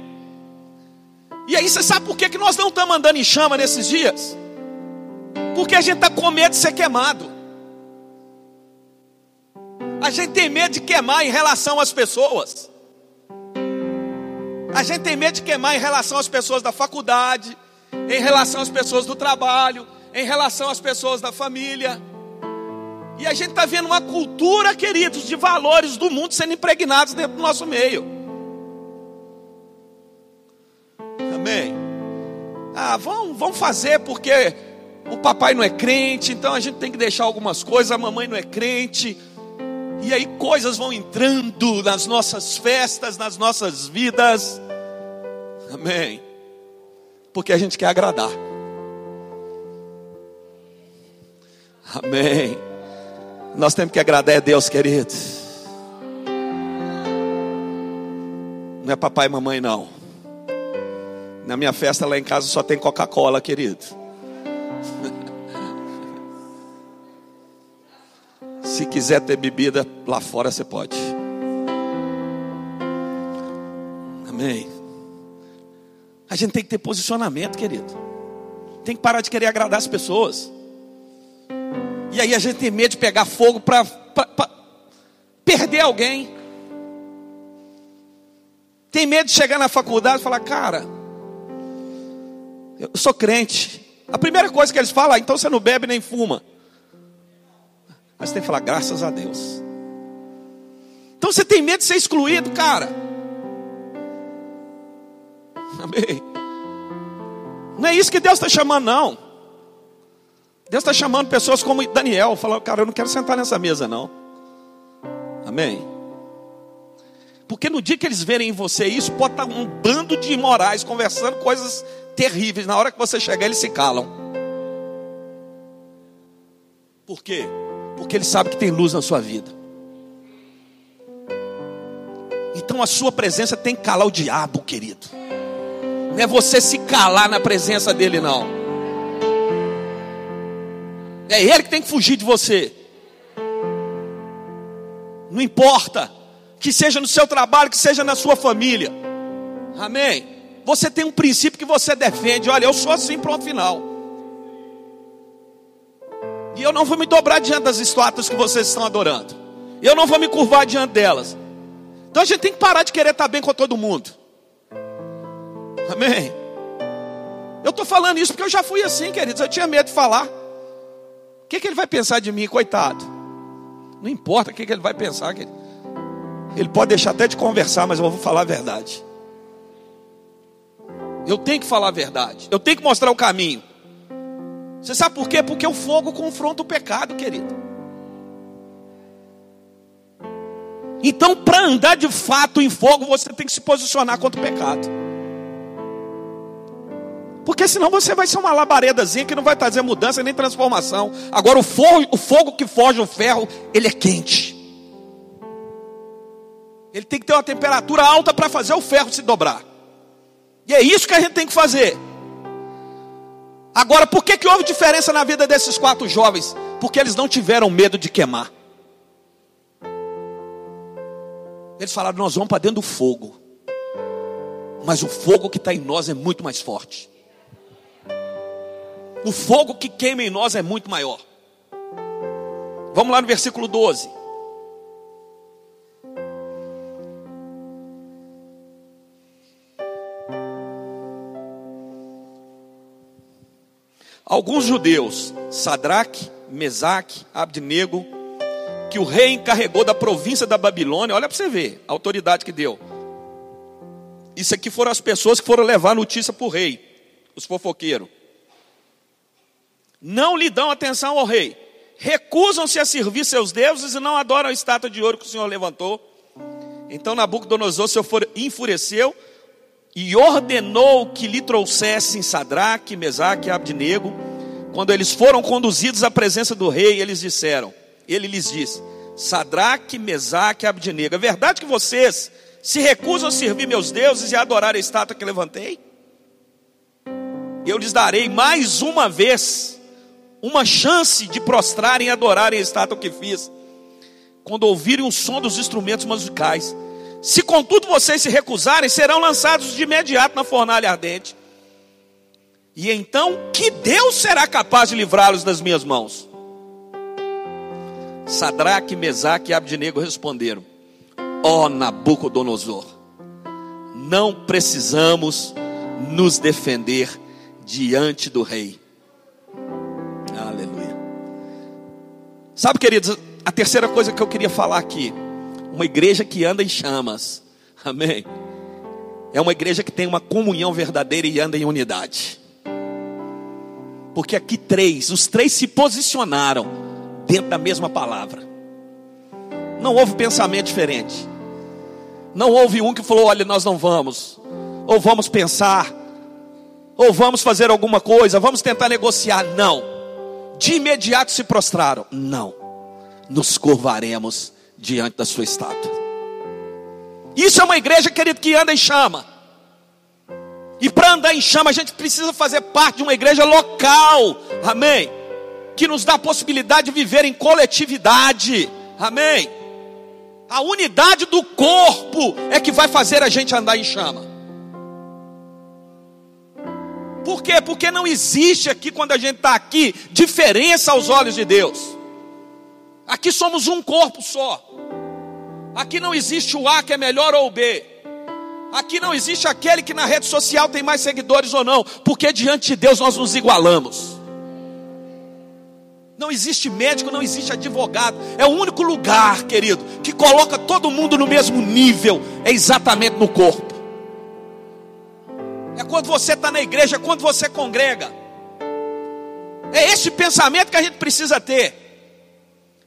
E aí você sabe por que, que nós não estamos andando em chama nesses dias? Porque a gente está com medo de ser queimado. A gente tem medo de queimar em relação às pessoas. A gente tem medo de queimar em relação às pessoas da faculdade, em relação às pessoas do trabalho, em relação às pessoas da família. E a gente está vendo uma cultura, queridos, de valores do mundo sendo impregnados dentro do nosso meio. Ah, vamos, vamos fazer porque o papai não é crente, então a gente tem que deixar algumas coisas, a mamãe não é crente. E aí coisas vão entrando nas nossas festas, nas nossas vidas. Amém. Porque a gente quer agradar. Amém. Nós temos que agradar a Deus, querido. Não é papai e mamãe, não. Na minha festa lá em casa só tem Coca-Cola, querido. Se quiser ter bebida, lá fora você pode. Amém. A gente tem que ter posicionamento, querido. Tem que parar de querer agradar as pessoas. E aí a gente tem medo de pegar fogo para perder alguém. Tem medo de chegar na faculdade e falar, cara, eu sou crente. A primeira coisa que eles falam, ah, então você não bebe nem fuma. Mas tem que falar, graças a Deus. Então você tem medo de ser excluído, cara. Amém. Não é isso que Deus está chamando, não. Deus está chamando pessoas como Daniel, falando, cara, eu não quero sentar nessa mesa, não. Amém. Porque no dia que eles verem em você isso, pode estar um bando de imorais conversando coisas terríveis. Na hora que você chegar, eles se calam. Por quê? Porque ele sabe que tem luz na sua vida. Então a sua presença tem que calar o diabo, querido. Não é você se calar na presença dele, não. É ele que tem que fugir de você. Não importa que seja no seu trabalho, que seja na sua família. Amém. Você tem um princípio que você defende. Olha, eu sou assim, pronto, final. E eu não vou me dobrar diante das estátuas que vocês estão adorando. Eu não vou me curvar diante delas. Então a gente tem que parar de querer estar bem com todo mundo. Amém. Eu estou falando isso porque eu já fui assim, queridos. Eu tinha medo de falar. O que, que ele vai pensar de mim, coitado? Não importa o que, que ele vai pensar. Querido. Ele pode deixar até de conversar, mas eu vou falar a verdade. Eu tenho que falar a verdade. Eu tenho que mostrar o caminho. Você sabe por quê? Porque o fogo confronta o pecado, querido. Então, para andar de fato em fogo, você tem que se posicionar contra o pecado. Porque senão você vai ser uma labaredazinha que não vai trazer mudança nem transformação. Agora, o fogo, o fogo que foge o ferro, ele é quente. Ele tem que ter uma temperatura alta para fazer o ferro se dobrar. E é isso que a gente tem que fazer. Agora, por que, que houve diferença na vida desses quatro jovens? Porque eles não tiveram medo de queimar. Eles falaram: Nós vamos para dentro do fogo. Mas o fogo que está em nós é muito mais forte. O fogo que queima em nós é muito maior. Vamos lá no versículo 12. Alguns judeus, Sadraque, Mesaque, Abdnego, que o rei encarregou da província da Babilônia, olha para você ver a autoridade que deu. Isso aqui foram as pessoas que foram levar notícia para o rei, os fofoqueiros. Não lhe dão atenção ao rei, recusam-se a servir seus deuses e não adoram a estátua de ouro que o Senhor levantou. Então Nabucodonosor se enfureceu e ordenou que lhe trouxessem Sadraque, Mesaque e Abdinego. Quando eles foram conduzidos à presença do rei, eles disseram: ele lhes disse: Sadraque, Mesaque e Abdinego, é verdade que vocês se recusam a servir meus deuses e adorar a estátua que levantei? Eu lhes darei mais uma vez uma chance de prostrarem e adorarem a estátua que fiz, quando ouvirem o som dos instrumentos musicais. Se contudo vocês se recusarem, serão lançados de imediato na fornalha ardente. E então, que Deus será capaz de livrá-los das minhas mãos? Sadraque, Mesaque e Abdinego responderam: Ó oh, Nabucodonosor, não precisamos nos defender diante do rei. Aleluia. Sabe, queridos, a terceira coisa que eu queria falar aqui, uma igreja que anda em chamas. Amém. É uma igreja que tem uma comunhão verdadeira e anda em unidade. Porque aqui três, os três se posicionaram dentro da mesma palavra. Não houve pensamento diferente. Não houve um que falou: olha, nós não vamos, ou vamos pensar, ou vamos fazer alguma coisa, vamos tentar negociar. Não. De imediato se prostraram. Não. Nos curvaremos diante da sua estátua. Isso é uma igreja, querido, que anda em chama. E para andar em chama, a gente precisa fazer parte de uma igreja local. Amém que nos dá a possibilidade de viver em coletividade. Amém. A unidade do corpo é que vai fazer a gente andar em chama. Por quê? Porque não existe aqui, quando a gente está aqui, diferença aos olhos de Deus. Aqui somos um corpo só. Aqui não existe o A que é melhor ou o B. Aqui não existe aquele que na rede social tem mais seguidores ou não, porque diante de Deus nós nos igualamos. Não existe médico, não existe advogado. É o único lugar, querido, que coloca todo mundo no mesmo nível. É exatamente no corpo. É quando você está na igreja, é quando você congrega. É esse pensamento que a gente precisa ter.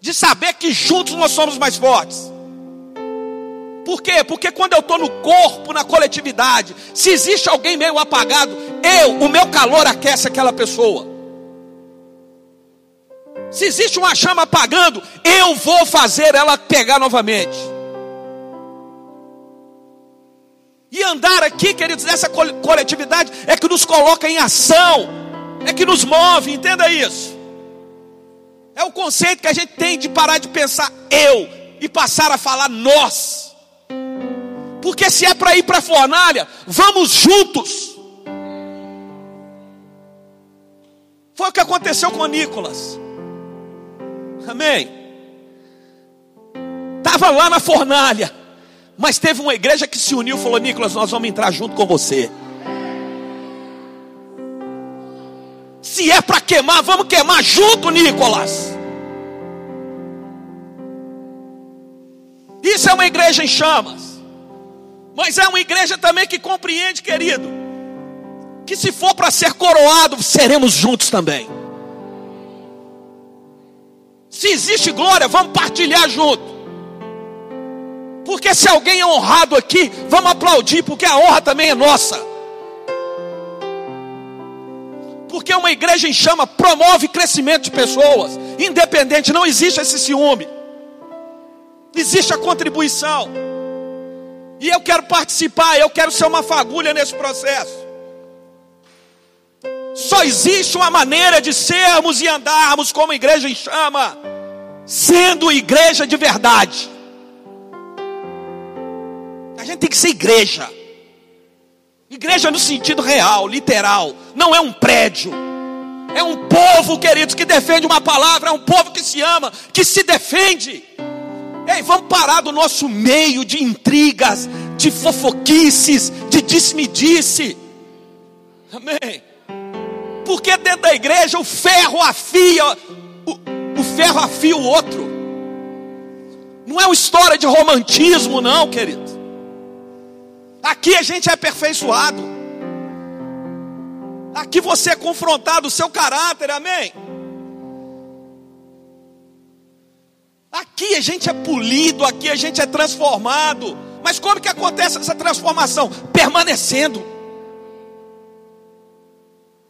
De saber que juntos nós somos mais fortes. Por quê? Porque quando eu estou no corpo, na coletividade, se existe alguém meio apagado, eu, o meu calor aquece aquela pessoa. Se existe uma chama apagando, eu vou fazer ela pegar novamente. E andar aqui, queridos, nessa coletividade é que nos coloca em ação, é que nos move, entenda isso. O conceito que a gente tem de parar de pensar eu e passar a falar nós. Porque se é para ir para a fornalha, vamos juntos. Foi o que aconteceu com Nicolas. Amém. Estava lá na fornalha, mas teve uma igreja que se uniu e falou: Nicolas, nós vamos entrar junto com você. Se é para queimar, vamos queimar junto, Nicolas. Isso é uma igreja em chamas. Mas é uma igreja também que compreende, querido, que se for para ser coroado, seremos juntos também. Se existe glória, vamos partilhar junto. Porque se alguém é honrado aqui, vamos aplaudir, porque a honra também é nossa. Porque uma igreja em chama promove crescimento de pessoas, independente, não existe esse ciúme, existe a contribuição. E eu quero participar, eu quero ser uma fagulha nesse processo. Só existe uma maneira de sermos e andarmos como igreja em chama, sendo igreja de verdade. A gente tem que ser igreja. Igreja no sentido real, literal, não é um prédio. É um povo, queridos, que defende uma palavra, é um povo que se ama, que se defende. Ei, vamos parar do nosso meio de intrigas, de fofoquices, de disse-me-disse. Amém. Porque dentro da igreja o ferro afia, o, o ferro afia o outro. Não é uma história de romantismo, não, querido. Aqui a gente é aperfeiçoado. Aqui você é confrontado, o seu caráter, amém? Aqui a gente é polido, aqui a gente é transformado. Mas como que acontece essa transformação? Permanecendo.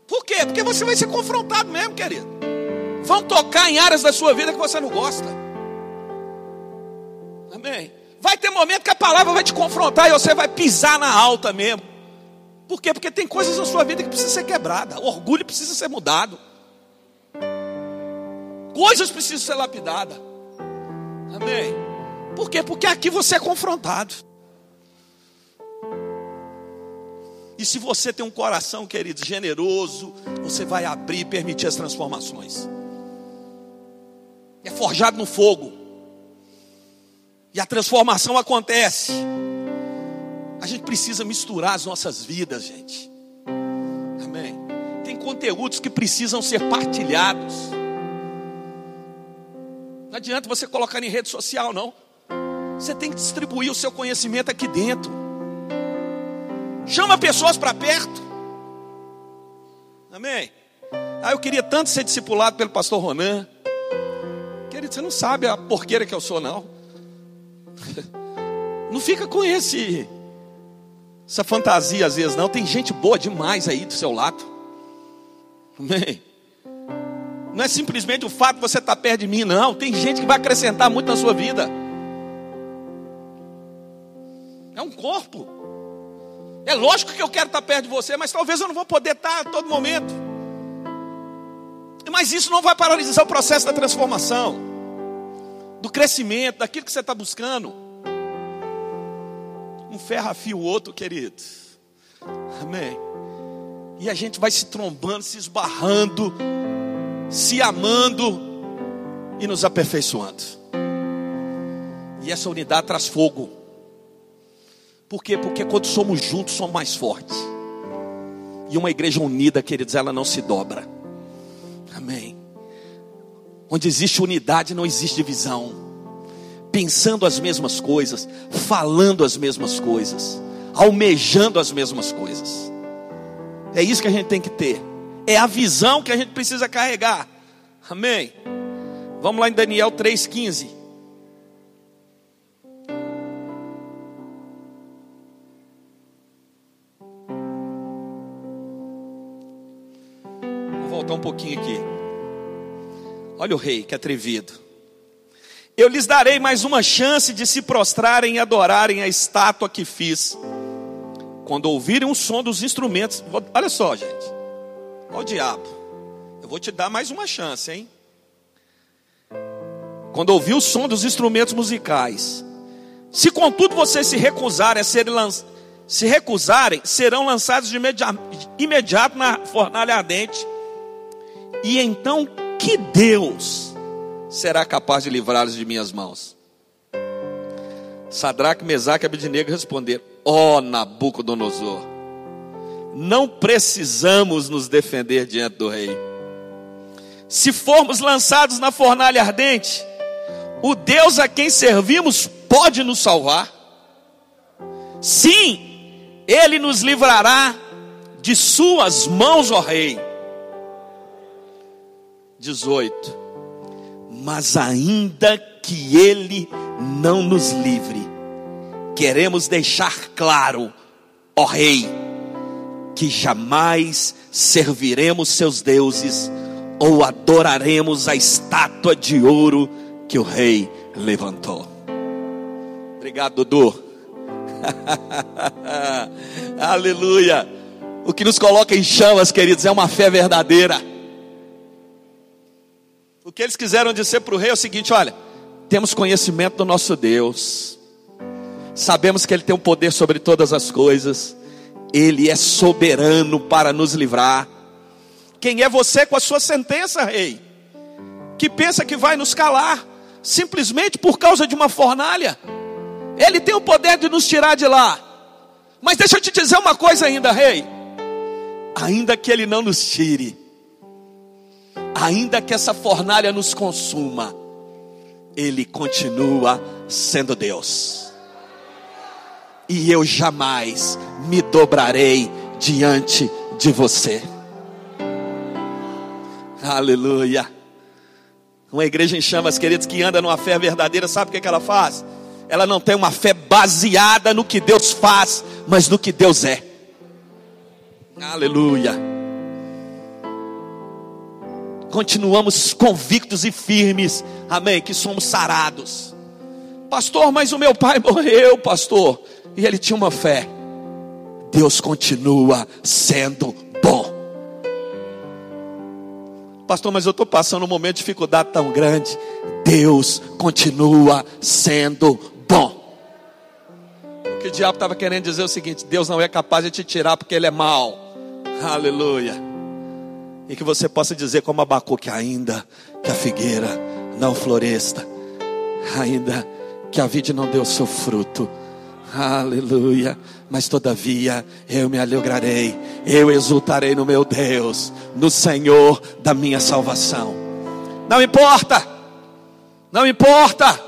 Por quê? Porque você vai ser confrontado mesmo, querido. Vão tocar em áreas da sua vida que você não gosta. Amém. Vai ter momento que a palavra vai te confrontar e você vai pisar na alta mesmo. Por quê? Porque tem coisas na sua vida que precisam ser quebradas. O orgulho precisa ser mudado. Coisas precisam ser lapidadas. Amém. Por quê? Porque aqui você é confrontado. E se você tem um coração, querido, generoso, você vai abrir e permitir as transformações. É forjado no fogo. E a transformação acontece. A gente precisa misturar as nossas vidas, gente. Amém. Tem conteúdos que precisam ser partilhados. Não adianta você colocar em rede social, não. Você tem que distribuir o seu conhecimento aqui dentro. Chama pessoas para perto. Amém? Ah, eu queria tanto ser discipulado pelo pastor Ronan. Querido, você não sabe a porqueira que eu sou, não. Não fica com esse essa fantasia às vezes, não. Tem gente boa demais aí do seu lado. Amém? Não é simplesmente o fato de você estar perto de mim, não. Tem gente que vai acrescentar muito na sua vida. É um corpo. É lógico que eu quero estar perto de você, mas talvez eu não vou poder estar a todo momento. Mas isso não vai paralisar o processo da transformação, do crescimento, daquilo que você está buscando. Um ferro afia o outro, querido. Amém. E a gente vai se trombando, se esbarrando, se amando e nos aperfeiçoando. E essa unidade traz fogo. Por quê? Porque quando somos juntos, somos mais fortes. E uma igreja unida, queridos, ela não se dobra. Amém. Onde existe unidade, não existe divisão. Pensando as mesmas coisas, falando as mesmas coisas, almejando as mesmas coisas. É isso que a gente tem que ter. É a visão que a gente precisa carregar. Amém. Vamos lá em Daniel 3,15. voltar um pouquinho aqui. Olha o rei, que atrevido. Eu lhes darei mais uma chance de se prostrarem e adorarem a estátua que fiz. Quando ouvirem o som dos instrumentos. Olha só, gente. Olha o diabo. Eu vou te dar mais uma chance, hein? quando ouvir o som dos instrumentos musicais. Se contudo vocês se recusarem a serem lançados, se recusarem, serão lançados de imediato na fornalha ardente. E então que Deus será capaz de livrá-los de minhas mãos? Sadraque, Mesaque e Abednego responderam: Ó oh, Nabucodonosor, não precisamos nos defender diante do rei. Se formos lançados na fornalha ardente, o Deus a quem servimos pode nos salvar. Sim, ele nos livrará de suas mãos, ó rei. 18. Mas ainda que ele não nos livre, queremos deixar claro, ó rei, que jamais serviremos seus deuses ou adoraremos a estátua de ouro que o rei levantou. Obrigado, Dudu. Aleluia. O que nos coloca em chamas, queridos, é uma fé verdadeira. O que eles quiseram dizer para o rei é o seguinte: olha, temos conhecimento do nosso Deus, sabemos que Ele tem um poder sobre todas as coisas, Ele é soberano para nos livrar. Quem é você com a sua sentença, rei? Que pensa que vai nos calar, simplesmente por causa de uma fornalha? Ele tem o poder de nos tirar de lá. Mas deixa eu te dizer uma coisa ainda, rei. Ainda que ele não nos tire, ainda que essa fornalha nos consuma, Ele continua sendo Deus. E eu jamais me dobrarei diante de você. Aleluia. Uma igreja em chamas, queridos, que anda numa fé verdadeira, sabe o que, é que ela faz? Ela não tem uma fé baseada no que Deus faz, mas no que Deus é. Aleluia continuamos convictos e firmes, amém, que somos sarados. Pastor, mas o meu pai morreu, pastor, e ele tinha uma fé. Deus continua sendo bom. Pastor, mas eu estou passando um momento de dificuldade tão grande. Deus continua sendo bom. O que o diabo estava querendo dizer é o seguinte: Deus não é capaz de te tirar porque ele é mau. Aleluia. E que você possa dizer como Abacuque, ainda que a figueira não floresça, ainda que a vide não deu seu fruto. Aleluia. Mas todavia eu me alegrarei, eu exultarei no meu Deus, no Senhor da minha salvação. Não importa, não importa.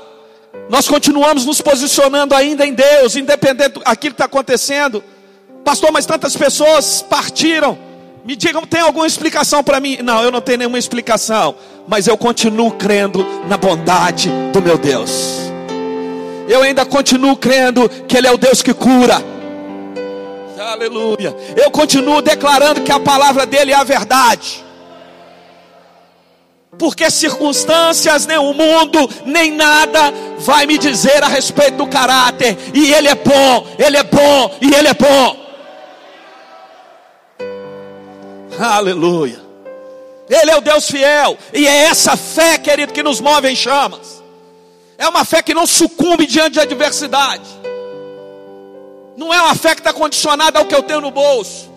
Nós continuamos nos posicionando ainda em Deus, independente daquilo que está acontecendo. Pastor, mas tantas pessoas partiram. Me digam, tem alguma explicação para mim? Não, eu não tenho nenhuma explicação. Mas eu continuo crendo na bondade do meu Deus. Eu ainda continuo crendo que Ele é o Deus que cura. Aleluia. Eu continuo declarando que a palavra dele é a verdade. Porque circunstâncias, nem o mundo, nem nada vai me dizer a respeito do caráter. E Ele é bom, Ele é bom, e Ele é bom. Aleluia. Ele é o Deus fiel. E é essa fé, querido, que nos move em chamas. É uma fé que não sucumbe diante de adversidade. Não é uma fé que está condicionada ao que eu tenho no bolso.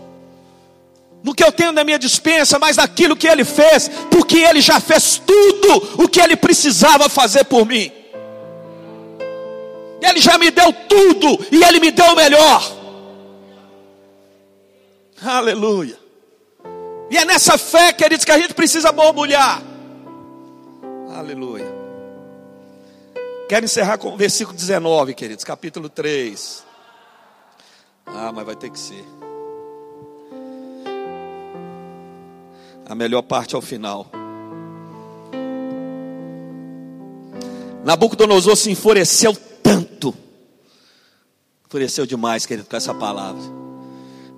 No que eu tenho na minha dispensa, mas naquilo que Ele fez, porque Ele já fez tudo o que Ele precisava fazer por mim. Ele já me deu tudo e Ele me deu o melhor. Aleluia. E é nessa fé, queridos, que a gente precisa borbulhar. Aleluia. Quero encerrar com o versículo 19, queridos, capítulo 3. Ah, mas vai ter que ser. A melhor parte ao final. Nabucodonosor se enfureceu tanto. Enfureceu demais, querido, com essa palavra.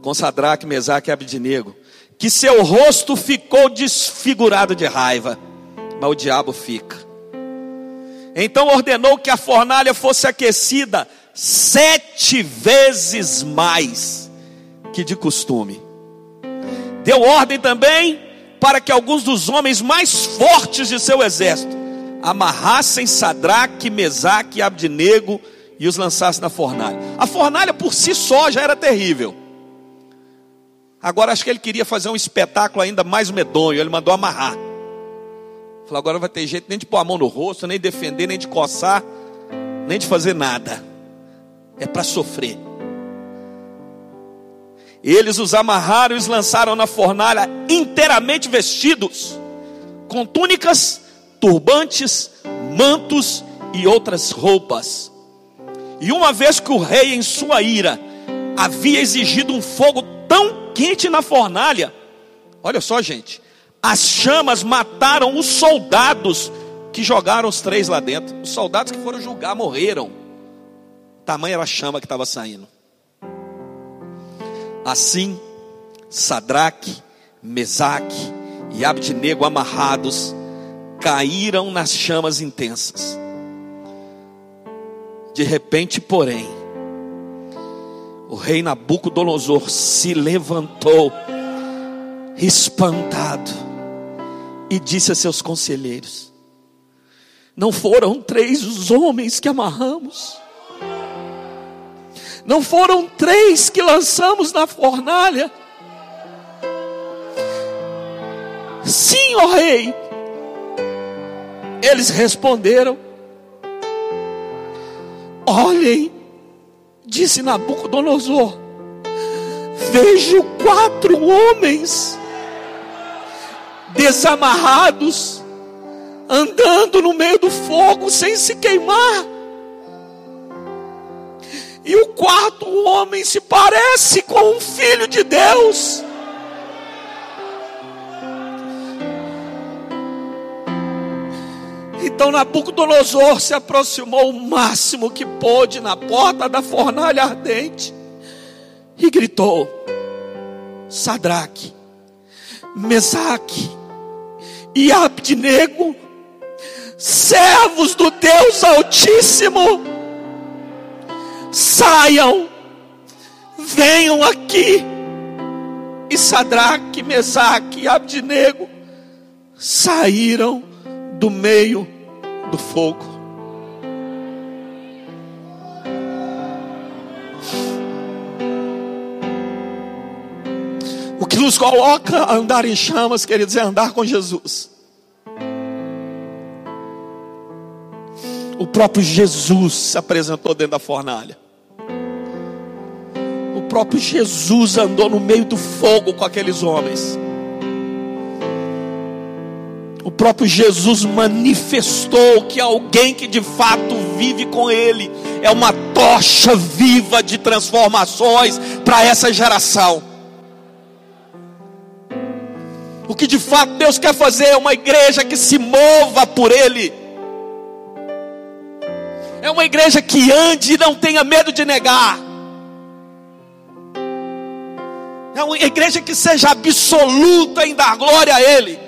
Com Sadraque, Mesaque e Abidnego que seu rosto ficou desfigurado de raiva, mas o diabo fica. Então ordenou que a fornalha fosse aquecida sete vezes mais que de costume. Deu ordem também para que alguns dos homens mais fortes de seu exército amarrassem Sadraque, Mesaque e Abdinego e os lançassem na fornalha. A fornalha por si só já era terrível. Agora acho que ele queria fazer um espetáculo ainda mais medonho. Ele mandou amarrar. Falou: agora não vai ter jeito nem de pôr a mão no rosto, nem de defender, nem de coçar, nem de fazer nada. É para sofrer. Eles os amarraram e os lançaram na fornalha inteiramente vestidos, com túnicas, turbantes, mantos e outras roupas. E uma vez que o rei, em sua ira, havia exigido um fogo quente na fornalha, olha só, gente, as chamas mataram os soldados que jogaram os três lá dentro. Os soldados que foram julgar morreram. Tamanha era a chama que estava saindo. Assim, Sadraque, Mesaque e Abdinego amarrados caíram nas chamas intensas. De repente, porém, o rei Nabucodonosor se levantou, espantado, e disse a seus conselheiros: Não foram três os homens que amarramos? Não foram três que lançamos na fornalha? Sim, ó rei. Eles responderam: Olhem, disse Nabucodonosor: Vejo quatro homens desamarrados, andando no meio do fogo sem se queimar. E o quarto homem se parece com um filho de Deus. Então Nabucodonosor se aproximou o máximo que pôde na porta da fornalha ardente e gritou: Sadraque, Mesaque e Abdinego, servos do Deus Altíssimo, saiam, venham aqui. E Sadraque, Mesaque e Abdinego saíram do meio do fogo. O que nos coloca a andar em chamas, queridos, é andar com Jesus. O próprio Jesus se apresentou dentro da fornalha próprio Jesus andou no meio do fogo com aqueles homens. O próprio Jesus manifestou que alguém que de fato vive com Ele é uma tocha viva de transformações para essa geração. O que de fato Deus quer fazer é uma igreja que se mova por Ele. É uma igreja que ande e não tenha medo de negar. É uma igreja que seja absoluta em dar glória a Ele.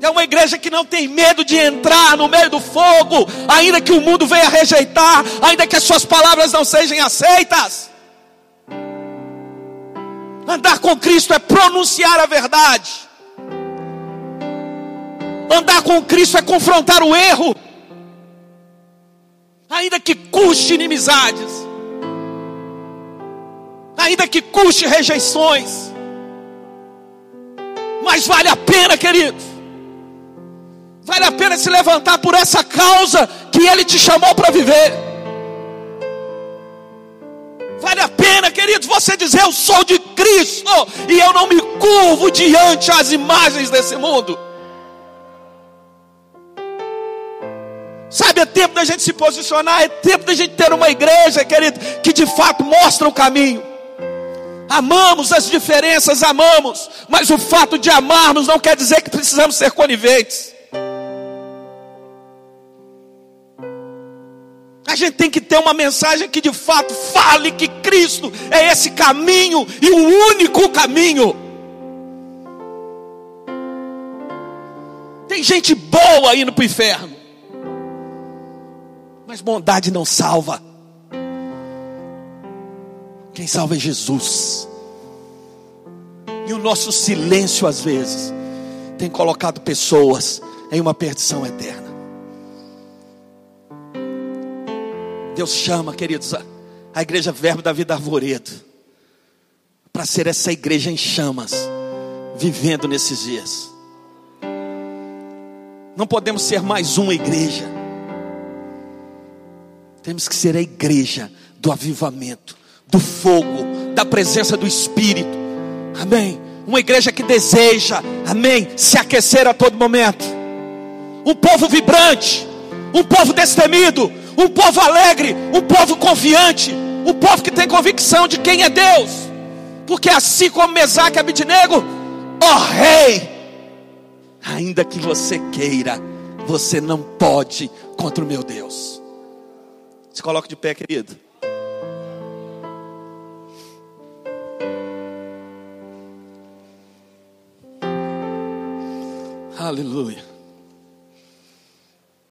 É uma igreja que não tem medo de entrar no meio do fogo, ainda que o mundo venha rejeitar, ainda que as suas palavras não sejam aceitas. Andar com Cristo é pronunciar a verdade. Andar com Cristo é confrontar o erro, ainda que custe inimizades ainda que custe rejeições. Mas vale a pena, queridos. Vale a pena se levantar por essa causa que Ele te chamou para viver. Vale a pena, queridos, você dizer: Eu sou de Cristo e eu não me curvo diante as imagens desse mundo. Sabe, é tempo da gente se posicionar, é tempo da gente ter uma igreja, querido, que de fato mostra o caminho. Amamos as diferenças, amamos, mas o fato de amarmos não quer dizer que precisamos ser coniventes. A gente tem que ter uma mensagem que de fato fale que Cristo é esse caminho e o único caminho. Tem gente boa indo para o inferno, mas bondade não salva. Quem salva é Jesus. E o nosso silêncio, às vezes, tem colocado pessoas em uma perdição eterna. Deus chama, queridos, a, a igreja Verbo da Vida Arvoredo, para ser essa igreja em chamas, vivendo nesses dias. Não podemos ser mais uma igreja, temos que ser a igreja do avivamento, do fogo, da presença do Espírito, amém. Uma igreja que deseja, amém, se aquecer a todo momento, um povo vibrante, um povo destemido, um povo alegre, um povo confiante, um povo que tem convicção de quem é Deus, porque assim como Mesaque e Abidnego, ó Rei, ainda que você queira, você não pode contra o meu Deus. Se coloque de pé, querido. Aleluia.